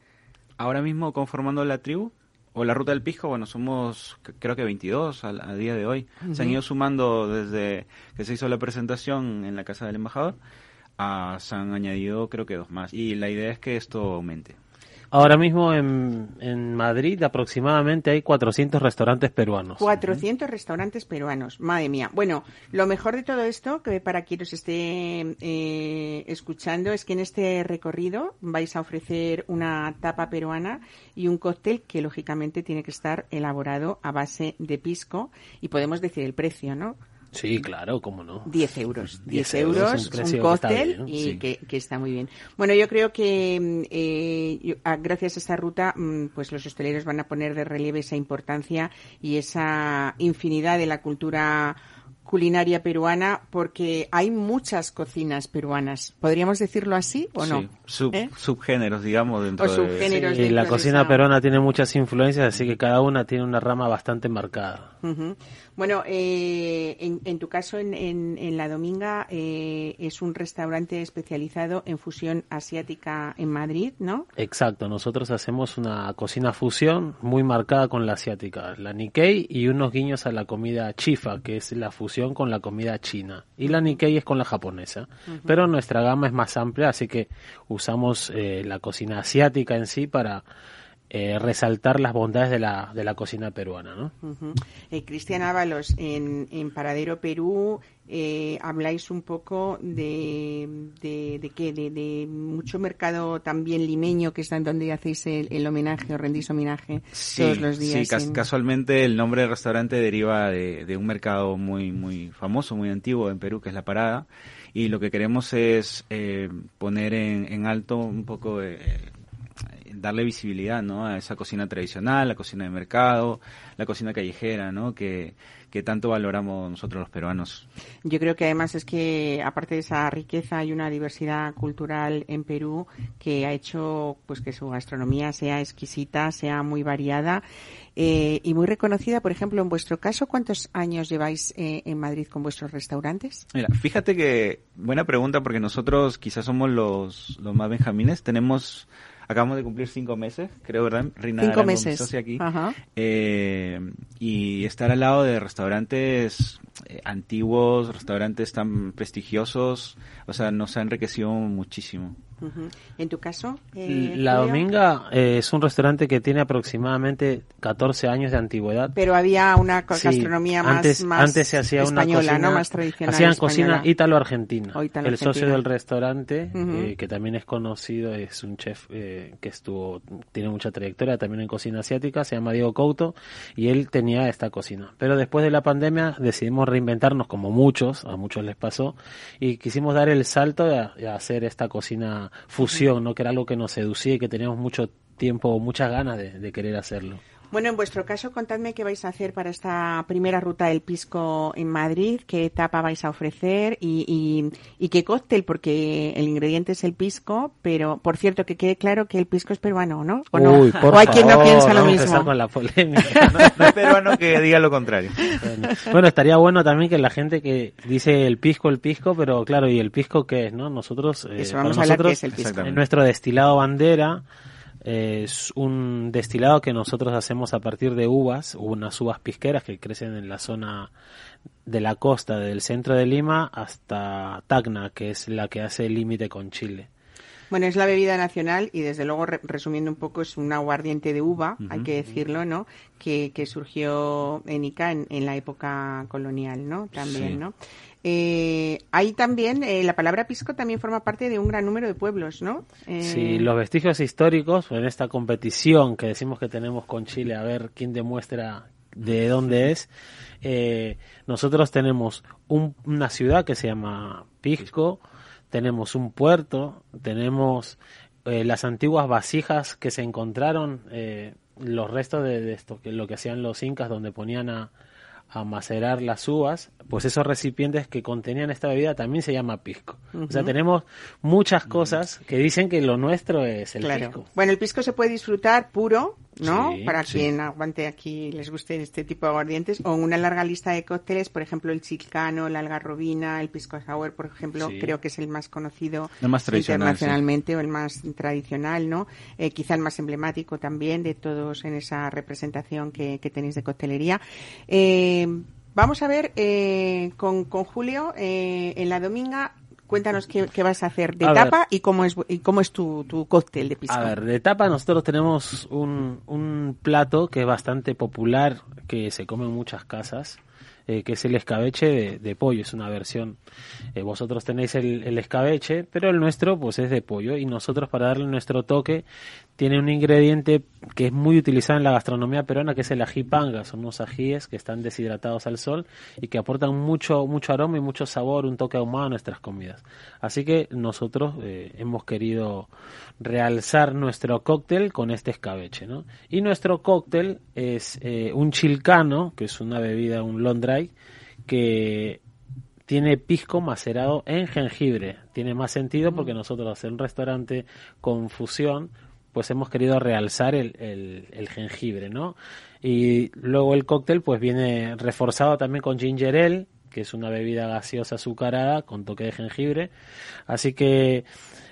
Ahora mismo conformando la tribu o la ruta del pisco, bueno, somos creo que 22 al- a, día de hoy. Se han ido sumando desde que se hizo la presentación en la casa del embajador, a, se han añadido creo que dos más. Y la idea es que esto aumente. Ahora mismo en, en Madrid aproximadamente hay 400 restaurantes peruanos. 400 restaurantes peruanos, madre mía. Bueno, lo mejor de todo esto, que para quien os esté eh, escuchando, es que en este recorrido vais a ofrecer una tapa peruana y un cóctel que lógicamente tiene que estar elaborado a base de pisco y podemos decir el precio, ¿no? Sí, claro, cómo no. 10 euros. 10 10 euros, euros, un un, que cóctel bien, y sí. que, que está muy bien. Bueno, yo creo que eh, yo- a- gracias a esta ruta, mm, pues los hosteleros van a poner de relieve esa importancia y esa infinidad de la cultura culinaria peruana porque hay muchas cocinas peruanas. ¿Podríamos decirlo así o no? Sí, sub- ¿Eh? subgéneros, digamos, dentro O subgéneros. de... Sí, dentro la de cocina esa- peruana tiene muchas influencias, así que cada una tiene una rama bastante marcada. Ujú. Bueno, eh, en, en tu caso, en, en- en La Dominga, eh, es un restaurante especializado en fusión asiática en Madrid, ¿no? Exacto, nosotros hacemos una cocina fusión muy marcada con la asiática, la Nikkei y unos guiños a la comida chifa, que es la fusión con la comida china. Y la Nikkei es con la japonesa. Pero nuestra gama es más amplia, así que usamos eh, la cocina asiática en sí para eh, resaltar las bondades de la, de la cocina peruana, ¿no? Ujú. Eh, Cristian Ábalos, en, en Paradero Perú, eh, habláis un poco de, de, de qué, de, de mucho mercado también limeño, que es en donde hacéis el, el homenaje o rendís homenaje Sí, todos los días. sí, cas- en- casualmente el nombre del restaurante deriva de, de un mercado muy muy famoso, muy antiguo en Perú, que es La Parada, y lo que queremos es eh, poner en, en alto un poco, eh, darle visibilidad, ¿no? A esa cocina tradicional, la cocina de mercado, la cocina callejera, ¿no? Que, que tanto valoramos nosotros los peruanos. Yo creo que además es que aparte de esa riqueza hay una diversidad cultural en Perú que ha hecho pues que su gastronomía sea exquisita, sea muy variada eh, y muy reconocida. Por ejemplo, en vuestro caso, ¿cuántos años lleváis eh, en Madrid con vuestros restaurantes? Mira, fíjate que buena pregunta porque nosotros quizás somos los, los más benjamines. Tenemos Acabamos de cumplir cinco meses, creo, ¿verdad? Rina cinco meses. aquí. Eh, y estar al lado de restaurantes eh, antiguos, restaurantes tan prestigiosos, o sea, nos ha enriquecido muchísimo. ¿En tu caso? Eh, la Dominga eh, es un restaurante que tiene aproximadamente 14 años de antigüedad. Pero había una gastronomía más, antes, más antes se hacía española, una ¿no? más tradicional. Hacían cocina ítalo-argentina. el socio del restaurante, eh, que también es conocido, es un chef que estuvo tiene mucha trayectoria también en cocina asiática, se llama Diego Couto, y él tenía esta cocina. Pero después de la pandemia decidimos reinventarnos, como muchos, a muchos les pasó, y quisimos dar el salto a hacer esta cocina fusión, ¿no? Que era algo que nos seducía y que teníamos mucho tiempo, muchas ganas de querer hacerlo. Bueno, en vuestro caso, contadme qué vais a hacer para esta primera ruta del pisco en Madrid, qué etapa vais a ofrecer y, qué cóctel, porque el ingrediente es el pisco, pero por cierto, que quede claro que el pisco es peruano, ¿no? ¿O, no? ¿O hay quien no piensa lo mismo? con la polémica. no es peruano que diga lo contrario. Bueno, estaría bueno también que la gente que dice el pisco, el pisco, pero claro, ¿y el pisco qué es, no? Nosotros, eh, vamos a hablar qué es el pisco. En nuestro destilado bandera, es un destilado que nosotros hacemos a partir de uvas, unas uvas pisqueras que crecen en la zona de la costa del centro de Lima hasta Tacna, que es la que hace el límite con Chile. Bueno, es la bebida nacional y desde luego, resumiendo un poco, es un aguardiente de uva, hay que decirlo, ¿no? Que, que surgió en Ica en, la época colonial, ¿no? También, ¿no? Eh, ahí también, eh, la palabra pisco también forma parte de un gran número de pueblos, ¿no? Eh... Sí, los vestigios históricos, en esta competición que decimos que tenemos con Chile, a ver quién demuestra de dónde es, eh, nosotros tenemos una ciudad que se llama Pisco, tenemos un puerto, tenemos eh, las antiguas vasijas que se encontraron, los restos de, de, esto, que lo que hacían los incas, donde ponían a, a macerar las uvas, pues esos recipientes que contenían esta bebida también se llama pisco. O sea, tenemos muchas cosas que dicen que lo nuestro es el pisco. Bueno, el pisco se puede disfrutar puro, ¿no? Para quien aguante aquí les guste este tipo de aguardientes o una larga lista de cócteles, por ejemplo, el chilcano, la algarrobina, el pisco sour, por ejemplo, creo que es el más conocido internacionalmente o el más tradicional, ¿no? Eh, quizá el más emblemático también de todos en esa representación que, tenéis de coctelería. Eh, vamos a ver eh, con, con Julio en la dominga Cuéntanos qué, vas a hacer de tapa y cómo es y cómo es tu, tu cóctel de pisco. A ver, de tapa nosotros tenemos un, un plato que es bastante popular, que se come en muchas casas, eh, que es el escabeche de, pollo, es una versión. Eh, vosotros tenéis el, el, escabeche, pero el nuestro pues es de pollo y nosotros para darle nuestro toque tiene un ingrediente que es muy utilizado en la gastronomía peruana que es el ají panga, son unos ajíes que están deshidratados al sol y que aportan mucho mucho aroma y mucho sabor, un toque ahumado a nuestras comidas. Así que nosotros eh, hemos querido realzar nuestro cóctel con este escabeche, ¿no? Y nuestro cóctel es un chilcano, que es una bebida, un long que tiene pisco macerado en jengibre. Tiene más sentido porque nosotros en un restaurante con fusión, pues hemos querido realzar el, el, jengibre, ¿no? Y luego el cóctel pues viene reforzado también con ginger ale, que es una bebida gaseosa azucarada con toque de jengibre. Así que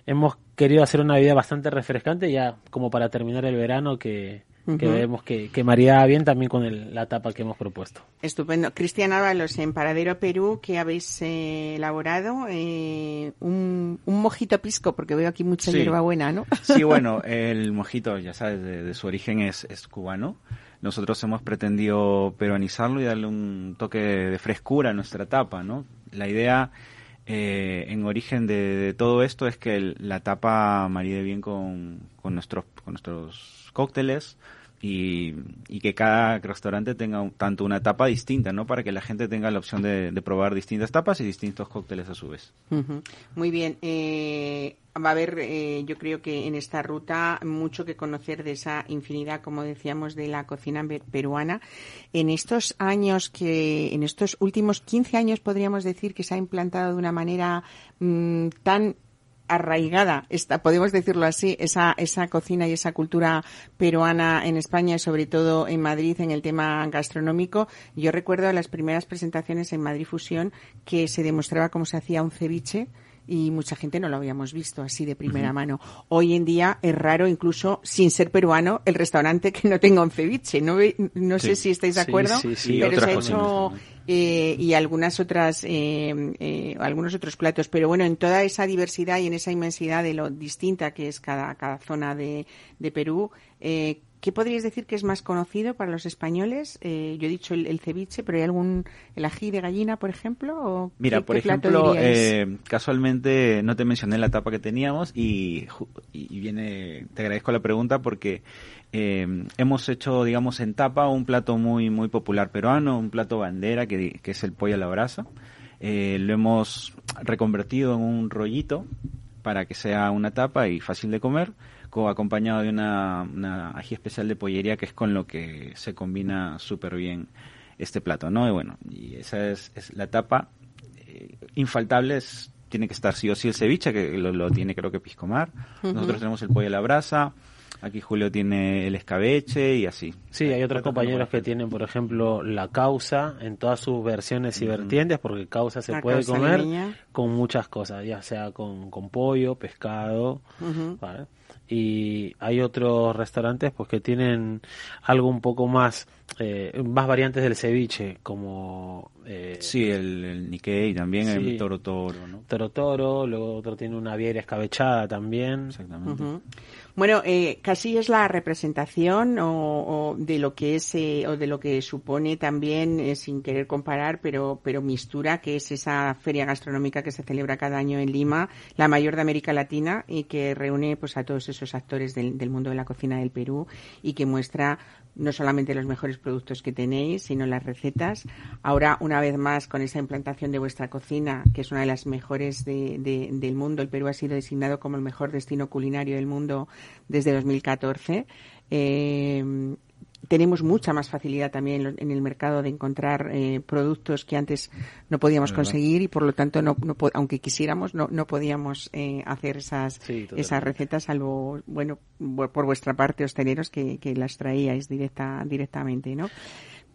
hemos querido hacer una bebida bastante refrescante ya como para terminar el verano que, que vemos que, que maría bien también con la tapa que hemos propuesto. Estupendo. Cristian Ábalos, en Paradero Perú, ¿qué habéis eh, elaborado? Eh, un, un, mojito pisco, porque veo aquí mucha hierbabuena, ¿no? Sí, bueno, el mojito, ya sabes, de, su origen es, es, cubano. Nosotros hemos pretendido peruanizarlo y darle un toque de frescura a nuestra tapa, ¿no? La idea eh, en origen de, todo esto es que la tapa maride bien con, con, nuestros, con nuestros cócteles, y, que cada restaurante tenga un- tanto una tapa distinta, ¿no? Para que la gente tenga la opción de, probar distintas tapas y distintos cócteles a su vez. Muy bien. eh, va a haber, eh, yo creo que en esta ruta, mucho que conocer de esa infinidad, como decíamos, de la cocina pe- peruana. En estos años que, en estos últimos 15 años, podríamos decir que se ha implantado de una manera mm, tan arraigada, podemos decirlo así, esa, esa cocina y esa cultura peruana en España y sobre todo en Madrid en el tema gastronómico. Yo recuerdo las primeras presentaciones en Madrid Fusión que se demostraba cómo se hacía un ceviche y mucha gente no lo habíamos visto así de primera mano. Hoy en día es raro, incluso sin ser peruano, el restaurante que no tenga un ceviche. No, no sé si estáis de acuerdo, sí, sí. Y pero se ha hecho eh, y algunas otras eh, eh, algunos otros platos pero bueno en toda esa diversidad y en esa inmensidad de lo distinta que es cada cada zona de, de Perú eh, ¿Qué podríais decir que es más conocido para los españoles? Eh, yo he dicho el, el ceviche, pero ¿hay algún el ají de gallina, por ejemplo? ¿O Mira, qué- por qué ejemplo, eh, casualmente no te mencioné la tapa que teníamos y, y viene, te agradezco la pregunta porque eh, hemos hecho, digamos, en tapa un plato muy muy popular peruano, un plato bandera que, que es el pollo a la brasa. Eh, lo hemos reconvertido en un rollito para que sea una tapa y fácil de comer, co- acompañado de una, una ají especial de pollería que es con lo que se combina súper bien este plato, ¿no? Y bueno, y esa es, es la tapa eh, infaltable, es- tiene que estar sí o sí el ceviche, que lo, lo tiene creo que Piscomar. Nosotros tenemos el pollo a la brasa, aquí Julio tiene el escabeche y así. Sí, hay otros compañeros que tienen, por ejemplo, la causa en todas sus versiones y vertientes, porque causa se La puede causa comer con muchas cosas, ya sea con, con pollo, pescado. ¿vale? Y hay otros restaurantes pues que tienen algo un poco más, eh, más variantes del ceviche, como eh, Sí, el, el Nikkei también, Sí. el Toro Toro, ¿no? toro toro, luego otro tiene una vieira escabechada también. Exactamente. Bueno, eh, casi es la representación o, o de lo que es eh, o de lo que supone también, eh, sin querer comparar, pero pero Mistura, que es esa feria gastronómica que se celebra cada año en Lima, la mayor de América Latina y que reúne pues a todos esos actores del, del mundo de la cocina del Perú y que muestra no solamente los mejores productos que tenéis, sino las recetas. Ahora, una vez más, con esa implantación de vuestra cocina, que es una de las mejores de- de- del mundo, el Perú ha sido designado como el mejor destino culinario del mundo desde 2014. Eh, tenemos mucha más facilidad también en el mercado de encontrar eh, productos que antes no podíamos verdad. conseguir y por lo tanto no, no aunque quisiéramos no, no podíamos eh, hacer esas Sí, esas recetas salvo bueno bu- por vuestra parte hosteleros que, que las traíais directa directamente no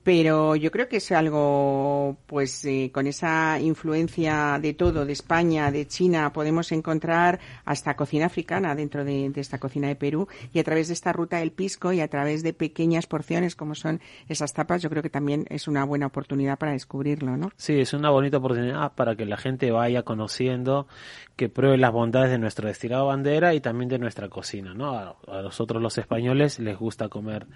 pero yo creo que es algo, pues eh, con esa influencia de todo, de España, de China, podemos encontrar hasta cocina africana dentro de, esta cocina de Perú y a través de esta ruta del pisco y a través de pequeñas porciones como son esas tapas, yo creo que también es una buena oportunidad para descubrirlo, ¿no? Sí, es una bonita oportunidad para que la gente vaya conociendo, que pruebe las bondades de nuestro destilado bandera y también de nuestra cocina, ¿no? A nosotros los españoles les gusta comer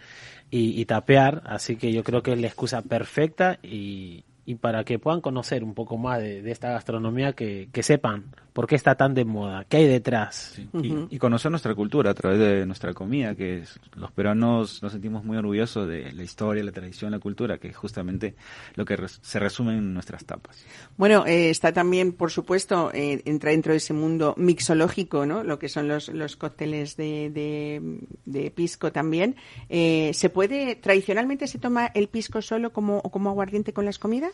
y, y tapear, así que yo creo que es la excusa perfecta y, y para que puedan conocer un poco más de, de esta gastronomía, que, que sepan por qué está tan de moda, qué hay detrás. Sí. y, y conocer nuestra cultura a través de nuestra comida, que es- los peruanos nos sentimos muy orgullosos de la historia, la tradición, la cultura, que es justamente lo que res- se resume en nuestras tapas. Bueno, eh, está también, por supuesto, eh, entra dentro de ese mundo mixológico, ¿no? Lo que son los, los cócteles de, de, de pisco también. Eh, ¿Se puede, tradicionalmente se toma el pisco solo como, o como aguardiente con las comidas?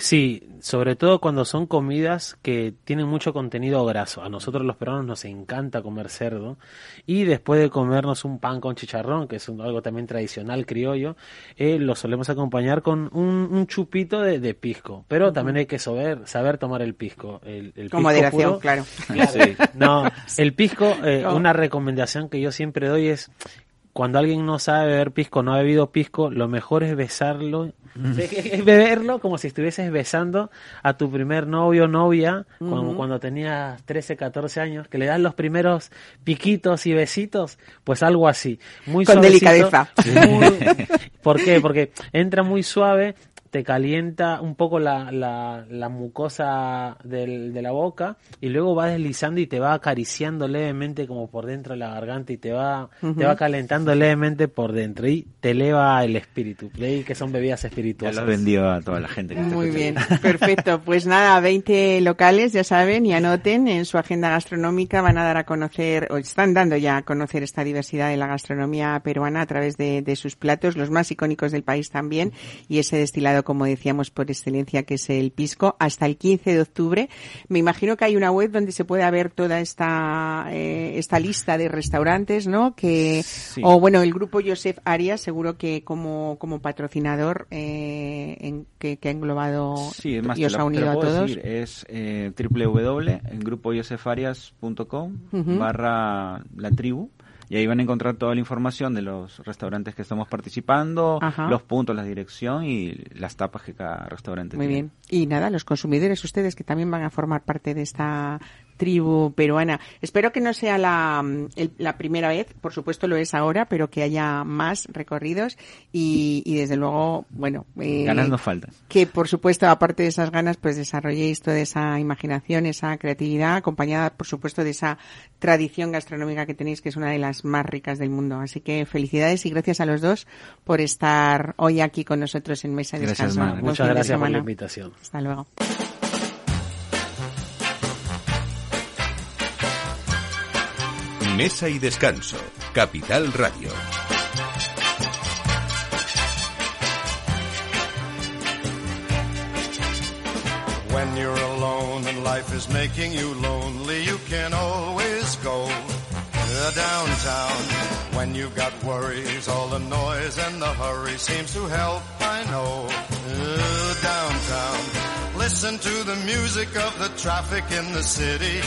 Sí, sobre todo cuando son comidas que tienen mucho contenido graso. A nosotros los peruanos nos encanta comer cerdo y después de comernos un pan con chicharrón, que es un- algo también tradicional criollo, eh, lo solemos acompañar con un, un chupito de, de pisco. Pero también hay que saber, saber tomar el pisco. El, el Con pisco moderación, puro- claro. Claro. No, el pisco, eh, No. una recomendación que yo siempre doy es cuando alguien no sabe beber pisco, no ha bebido pisco, lo mejor es besarlo, es beberlo como si estuvieses besando a tu primer novio o novia cuando, cuando tenías 13, 14 años, que le das los primeros piquitos y besitos, pues algo así, muy Con suavecito. delicadeza. Muy- ¿Por qué? Porque entra muy suave, te calienta un poco la, la, la mucosa del, de la boca y luego va deslizando y te va acariciando levemente como por dentro de la garganta y te va, te va calentando levemente por dentro y te eleva el espíritu. Leí que son bebidas Ya espirituosas. lo vendió a toda la gente que está Muy bien, perfecto. Pues nada, 20 locales, ya saben, y anoten en su agenda gastronómica, van a dar a conocer, o están dando ya a conocer esta diversidad de la gastronomía peruana a través de, de sus platos, los más icónicos del país también, y ese destilado, como decíamos, por excelencia, que es el pisco, hasta el 15 de octubre. Me imagino que hay una web donde se puede ver toda esta, eh, esta lista de restaurantes, ¿no? Que, Sí. o bueno, el grupo Joseph Arias, seguro que como, como patrocinador, eh, en, que, que ha englobado Sí, es más, y os lo, ha unido a todos. decir, es eh, www.grupoyosefarias.com Ujú. barra la tribu y ahí van a encontrar toda la información de los restaurantes que estamos participando, Ajá. los puntos, la dirección y las tapas que cada restaurante Muy tiene. bien. Y nada, los consumidores, ustedes que también van a formar parte de esta tribu peruana. Espero que no sea la, mm, el- la primera vez, por supuesto lo es ahora, pero que haya más recorridos y, y desde luego, bueno, eh, Ganas no faltan. que por supuesto, aparte de esas ganas, pues desarrolléis toda esa imaginación, esa creatividad, acompañada por supuesto de esa tradición gastronómica que tenéis, que es una de las más ricas del mundo. Así que felicidades y gracias a los dos por estar hoy aquí con nosotros en Mesa de Gracias, Descanso. Muchas fin de gracias por la invitación. Hasta luego. Mesa y descanso. Capital Radio. When you're alone and life is making you lonely, you can always go downtown. When you've got worries, all the noise and the hurry seems to help, I know. Downtown. Listen to the music of the traffic in the city.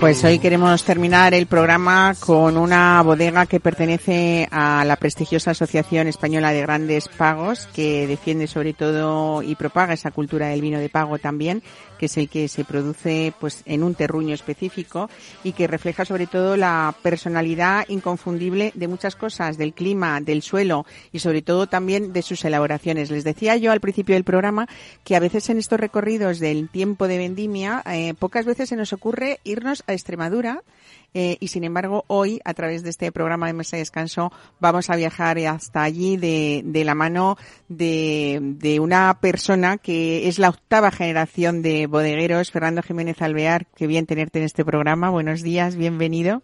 Pues hoy queremos terminar el programa con una bodega que pertenece a la prestigiosa Asociación Española de Grandes Pagos, que defiende sobre todo y propaga esa cultura del vino de pago también, que es el que se produce pues en un terruño específico y que refleja sobre todo la personalidad inconfundible de muchas cosas, del clima, del suelo y sobre todo también de sus elaboraciones. Les decía yo al principio del programa que a veces en estos recorridos del tiempo de vendimia, eh, pocas veces se nos ocurre irnos a Extremadura eh, y sin embargo hoy a través de este programa de Mesa de Descanso vamos a viajar hasta allí de, de la mano de, de una persona que es la octava generación de bodegueros, Fernando Jiménez Alvear, que bien tenerte en este programa. Buenos días, bienvenido.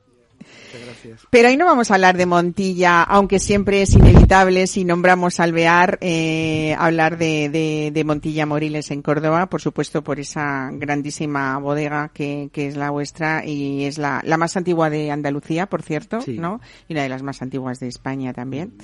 Pero hoy no vamos a hablar de Montilla, aunque siempre es inevitable si nombramos Alvear, eh, hablar de, de, de Montilla Moriles en Córdoba, por supuesto por esa grandísima bodega que, que es la vuestra y es la, la más antigua de Andalucía, por cierto, Sí. ¿no? Y una de las más antiguas de España también.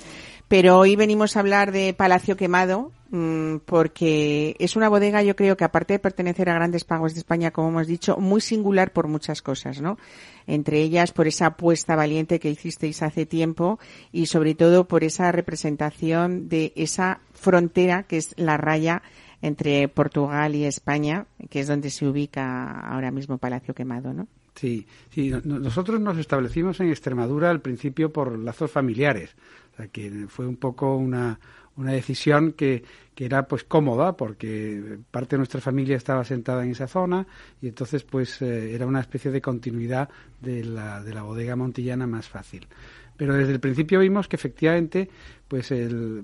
Pero hoy venimos a hablar de Palacio Quemado, mm, porque es una bodega, yo creo que aparte de pertenecer a grandes pagos de España, como hemos dicho, muy singular por muchas cosas, ¿no? Entre ellas por esa apuesta valiente que hicisteis hace tiempo y sobre todo por esa representación de esa frontera que es la raya entre Portugal y España, que es donde se ubica ahora mismo Palacio Quemado, ¿no? Sí, sí, no- no- nosotros nos establecimos en Extremadura al principio por lazos familiares, o sea, que fue un poco una, una decisión que, que era pues cómoda porque parte de nuestra familia estaba sentada en esa zona y entonces pues eh, era una especie de continuidad de la, de la bodega montillana más fácil. Pero desde el principio vimos que efectivamente, pues el,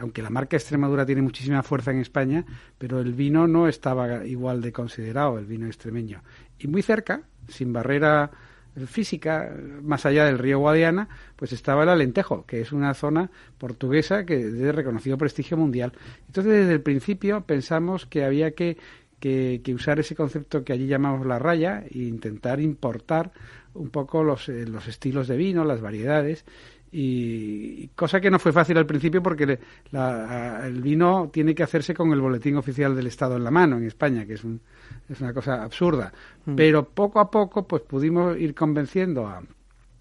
aunque la marca Extremadura tiene muchísima fuerza en España, pero el vino no estaba igual de considerado, el vino extremeño. Y muy cerca, sin barrera física, más allá del río Guadiana, pues estaba el Alentejo, que es una zona portuguesa que de reconocido prestigio mundial. Entonces, desde el principio pensamos que había que, que, que usar ese concepto que allí llamamos la raya e intentar importar un poco los, eh, los estilos de vino, las variedades, y cosa que no fue fácil al principio porque la- el vino tiene que hacerse con el boletín oficial del Estado en la mano en España, que es, un- es una cosa absurda. Pero poco a poco pues pudimos ir convenciendo a,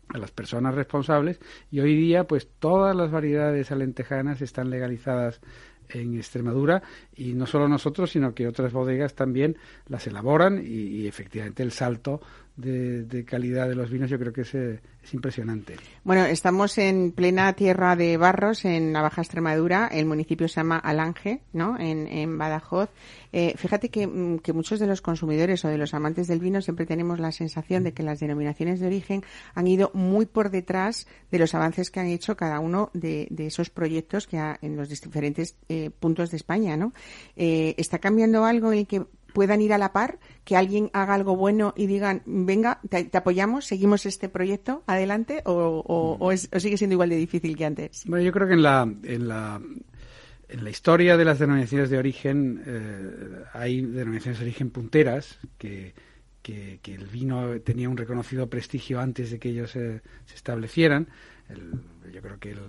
a las personas responsables y hoy día pues todas las variedades alentejanas están legalizadas en Extremadura y no solo nosotros sino que otras bodegas también las elaboran y, y efectivamente el salto de, calidad de los vinos, yo creo que es, es, impresionante. Bueno, estamos en plena tierra de Barros, en la Baja Extremadura. El municipio se llama Alange, ¿no? En, en Badajoz. Eh, fíjate que, mm, que, muchos de los consumidores o de los amantes del vino siempre tenemos la sensación de que las denominaciones de origen han ido muy por detrás de los avances que han hecho cada uno de, de esos proyectos que ha, en los diferentes eh, puntos de España, ¿no? Eh, ¿Está cambiando algo en que puedan ir a la par, que alguien haga algo bueno y digan, venga, te, apoyamos, seguimos este proyecto adelante, o, sigue siendo igual de difícil que antes? Bueno, yo creo que en la, en la, en la historia de las denominaciones de origen eh, hay denominaciones de origen punteras que, que, el vino tenía un reconocido prestigio antes de que ellos se establecieran. yo creo que el,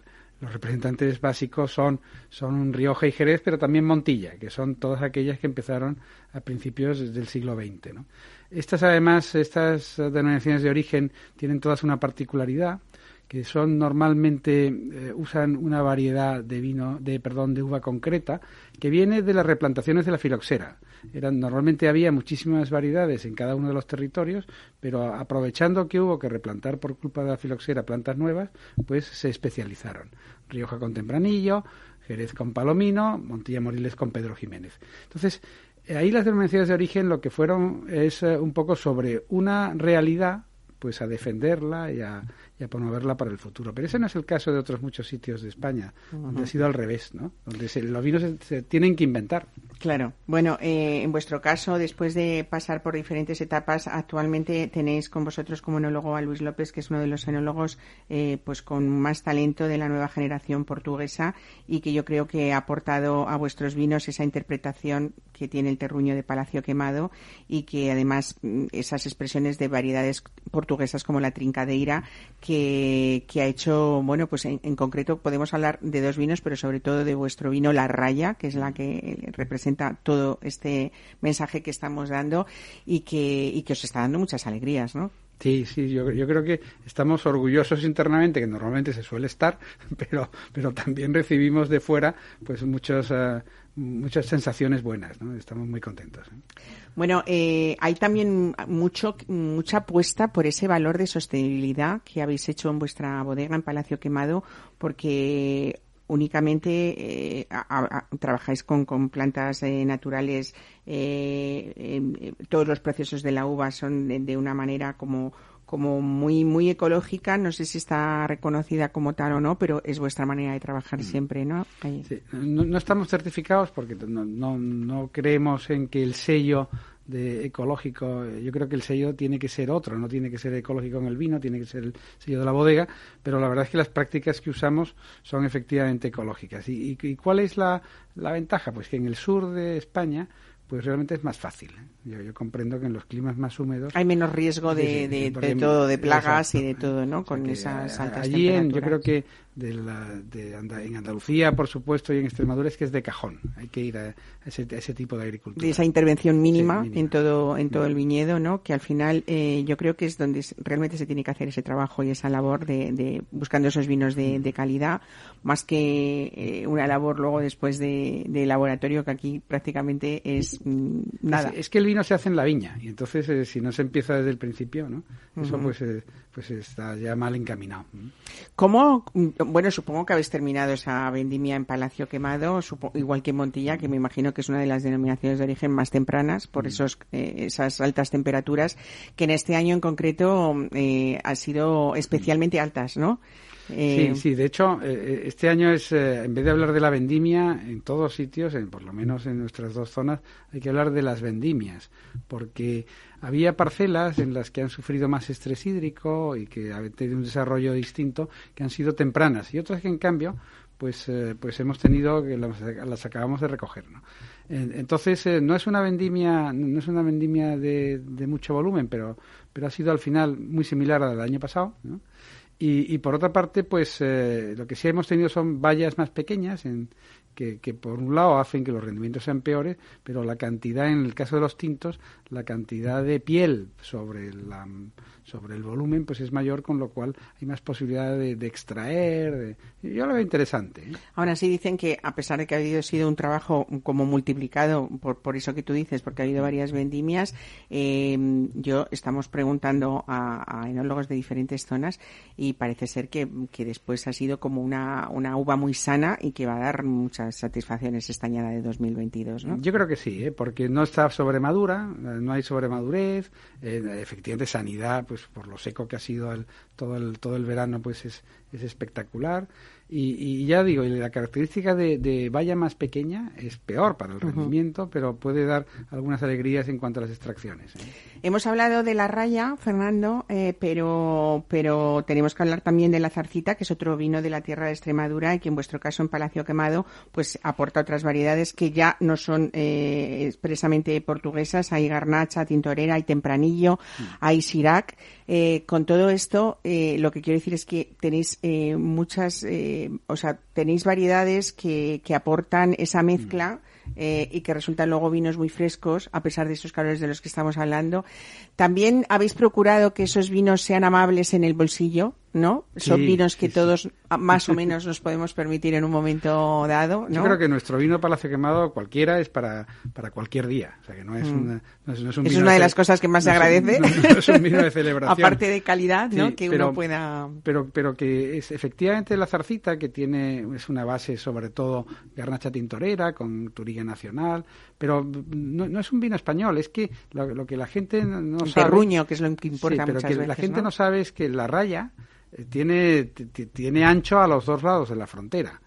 los representantes básicos son, son Rioja y Jerez, pero también Montilla, que son todas aquellas que empezaron a principios del siglo XX. ¿no? Estas, además, estas denominaciones de origen tienen todas una particularidad que son normalmente eh, usan una variedad de vino, de perdón, de uva concreta que viene de las replantaciones de la filoxera. Eran normalmente había muchísimas variedades en cada uno de los territorios, pero aprovechando que hubo que replantar por culpa de la filoxera plantas nuevas, pues se especializaron. Rioja con Tempranillo, Jerez con Palomino, Montilla Moriles con Pedro Jiménez. Entonces, ahí las denominaciones de origen lo que fueron es eh, un poco sobre una realidad pues a defenderla y a, y a promoverla para el futuro. Pero ese no es el caso de otros muchos sitios de España, donde ha sido al revés, ¿no? Donde los vinos se, tienen que inventar. Claro. Bueno, eh, en vuestro caso, después de pasar por diferentes etapas, actualmente tenéis con vosotros como enólogo a Luis López, que es uno de los enólogos eh, pues con más talento de la nueva generación portuguesa y que yo creo que ha aportado a vuestros vinos esa interpretación que tiene el terruño de Palacio Quemado y que además mm, esas expresiones de variedades portuguesas como la trincadeira que, ha hecho, bueno, pues en, concreto podemos hablar de dos vinos, pero sobre todo de vuestro vino La Raya, que es la que representa todo este mensaje que estamos dando y que, y que os está dando muchas alegrías, ¿no? Sí, sí, yo, yo creo que estamos orgullosos internamente, que normalmente se suele estar, pero, pero también recibimos de fuera pues muchos, uh, muchas sensaciones buenas, ¿no? Estamos muy contentos. ¿eh? Bueno, eh, hay también mucho, mucha apuesta por ese valor de sostenibilidad que habéis hecho en vuestra bodega en Palacio Quemado, porque únicamente eh, trabajáis con, con plantas eh, naturales, eh, todos los procesos de la uva son de una manera como como muy muy ecológica no sé si está reconocida como tal o no pero es vuestra manera de trabajar mm. siempre ¿no? no estamos certificados porque no, no, no creemos en que el sello de ecológico yo creo que el sello tiene que ser otro no tiene que ser ecológico en el vino tiene que ser el sello de la bodega pero la verdad es que las prácticas que usamos son efectivamente ecológicas y, y cuál es la, la ventaja pues que en el sur de España pues realmente es más fácil. ¿eh? Yo, comprendo que en los climas más húmedos... Hay menos riesgo de, de, todo, de plagas y de todo, ¿no? Con esas altas allí temperaturas. yo creo que de la, de en Andalucía, por supuesto, y en Extremadura es que es de cajón. Hay que ir a ese, ese tipo de agricultura. De esa intervención mínima, en todo en todo el viñedo, ¿no? Que al final eh, yo creo que es donde realmente se tiene que hacer ese trabajo y esa labor de, de buscando esos vinos de, de calidad, más que eh, una labor luego después de, de, laboratorio que aquí prácticamente es mm, nada. Es, que el vino se hace en la viña y entonces eh, si no se empieza desde el principio, ¿no? Eso pues pues está ya mal encaminado. ¿Cómo bueno, supongo que habéis terminado esa vendimia en Palacio Quemado, igual que en Montilla, que me imagino que es una de las denominaciones de origen más tempranas por mm. esos, eh, esas altas temperaturas, que en este año en concreto eh, ha sido especialmente altas, ¿no? Sí, sí, de hecho, eh, este año es, en vez de hablar de la vendimia, en todos sitios, en, por lo menos en nuestras dos zonas, hay que hablar de las vendimias, porque había parcelas en las que han sufrido más estrés hídrico y que han tenido un desarrollo distinto, que han sido tempranas, y otras que, en cambio, pues, eh, pues hemos tenido que las, acabamos de recoger. ¿no? Entonces, eh, no es una vendimia, no es una vendimia de, de, mucho volumen, pero, pero ha sido al final muy similar al año pasado. ¿no? Y, y por otra parte, pues eh, lo que sí hemos tenido son vallas más pequeñas en, que, que, por un lado hacen que los rendimientos sean peores, pero la cantidad, en el caso de los tintos, la cantidad de piel sobre la, sobre el volumen pues es mayor, con lo cual hay más posibilidad de, de extraer. De... Yo lo veo interesante. ¿eh? Ahora sí dicen que, a pesar de que ha habido sido un trabajo como multiplicado, por, por eso que tú dices, porque ha habido varias vendimias, eh, yo estamos preguntando a, a, enólogos de diferentes zonas y parece ser que, que después ha sido como una, una uva muy sana y que va a dar muchas satisfacciones esta añada de 2022, ¿no? Yo creo que sí, ¿eh? porque no está sobremadura, no hay sobremadurez, eh, efectivamente sanidad, pues por lo seco que ha sido el, todo el todo el verano, pues es, es espectacular. Y, y, ya digo, la característica de, de, valla más pequeña es peor para el rendimiento, uh -huh. pero puede dar algunas alegrías en cuanto a las extracciones. ¿eh? Hemos hablado de la raya, Fernando, eh, pero, pero tenemos que hablar también de la zarcita, que es otro vino de la tierra de Extremadura y que en vuestro caso en Palacio Quemado pues aporta otras variedades que ya no son eh, expresamente portuguesas. Hay garnacha, tintorera, hay tempranillo, uh -huh. hay sirac. Eh, con todo esto, eh, lo que quiero decir es que tenéis eh, muchas, eh, o sea, tenéis variedades que, que aportan esa mezcla. Eh, y que resultan luego vinos muy frescos, a pesar de esos calores de los que estamos hablando. También habéis procurado que esos vinos sean amables en el bolsillo, ¿no? Son sí, vinos que sí, todos sí. más o menos nos podemos permitir en un momento dado, ¿no? Yo creo que nuestro vino Palacio Quemado cualquiera es para, para cualquier día, o sea que no es, mm. una, no es, no es un es vino una de, de las cosas que más se agradece. Un, no, es un vino de celebración. Aparte de calidad, ¿no? Que pero, uno pueda... Pero, pero que es efectivamente la zarcita que tiene, es una base sobre todo garnacha tintorera con turiga nacional, pero no, no, es un vino español, es que lo, lo que la gente no Sabe... terruño, que es lo que importa sí, pero muchas que veces, la gente ¿no? ¿no? sabe es que la raya eh, tiene, tiene ancho a los dos lados de la frontera.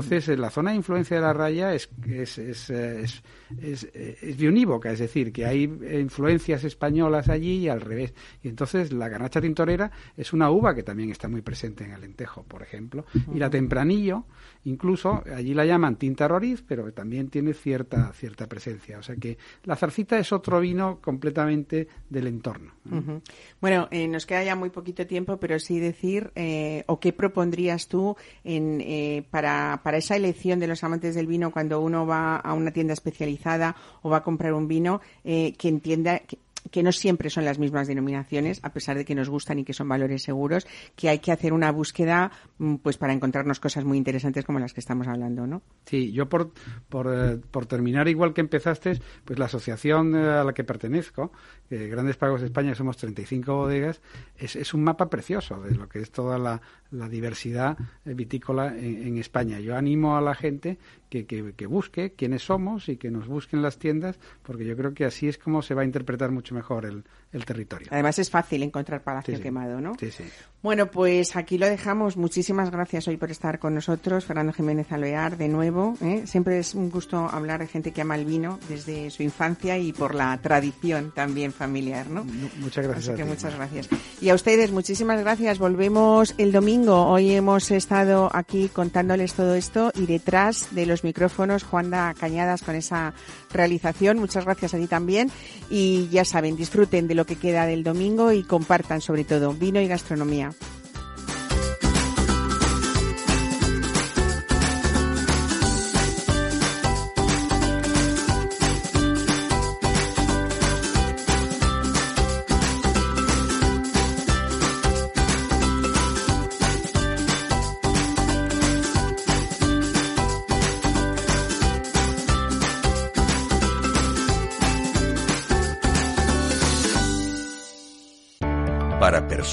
Entonces, la zona de influencia de la raya es, es, es, es, es, es bionívoca, es decir, que hay influencias españolas allí y al revés. Y entonces la garnacha tintorera es una uva que también está muy presente en el lentejo, por ejemplo. Y la tempranillo, incluso, allí la llaman tinta roriz, pero también tiene cierta, cierta presencia. O sea que la zarcita es otro vino completamente del entorno. Bueno, eh, nos queda ya muy poquito tiempo, pero sí decir, eh, o qué propondrías tú en, eh, para para esa elección de los amantes del vino cuando uno va a una tienda especializada o va a comprar un vino eh, que entienda que, que no siempre son las mismas denominaciones, a pesar de que nos gustan y que son valores seguros, que hay que hacer una búsqueda mm, pues para encontrarnos cosas muy interesantes como las que estamos hablando, ¿no? Sí, yo por, por, eh, por terminar igual que empezaste, pues la asociación eh, a la que pertenezco, eh, Grandes Pagos de España, somos 35 bodegas, es, es, un mapa precioso de lo que es toda la, diversidad vitícola en, en, España. Yo animo a la gente que, que, que, busque quiénes somos y que nos busquen las tiendas, porque yo creo que así es como se va a interpretar mucho mejor el, el territorio. Además es fácil encontrar Palacio sí. Quemado, ¿no? Sí, sí. Bueno, pues aquí lo dejamos. Muchísimas gracias hoy por estar con nosotros, Fernando Jiménez Alvear, de nuevo. ¿eh? Siempre es un gusto hablar de gente que ama el vino desde su infancia y por la tradición también familiar, ¿no? Muchas gracias. Así que ti, muchas gracias. Y a ustedes, muchísimas gracias. Volvemos el domingo. Hoy hemos estado aquí contándoles todo esto y detrás de los micrófonos, Juanda Cañadas con esa realización. Muchas gracias a ti también. Y ya saben, disfruten de lo que queda del domingo y compartan sobre todo vino y gastronomía.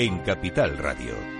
en Capital Radio.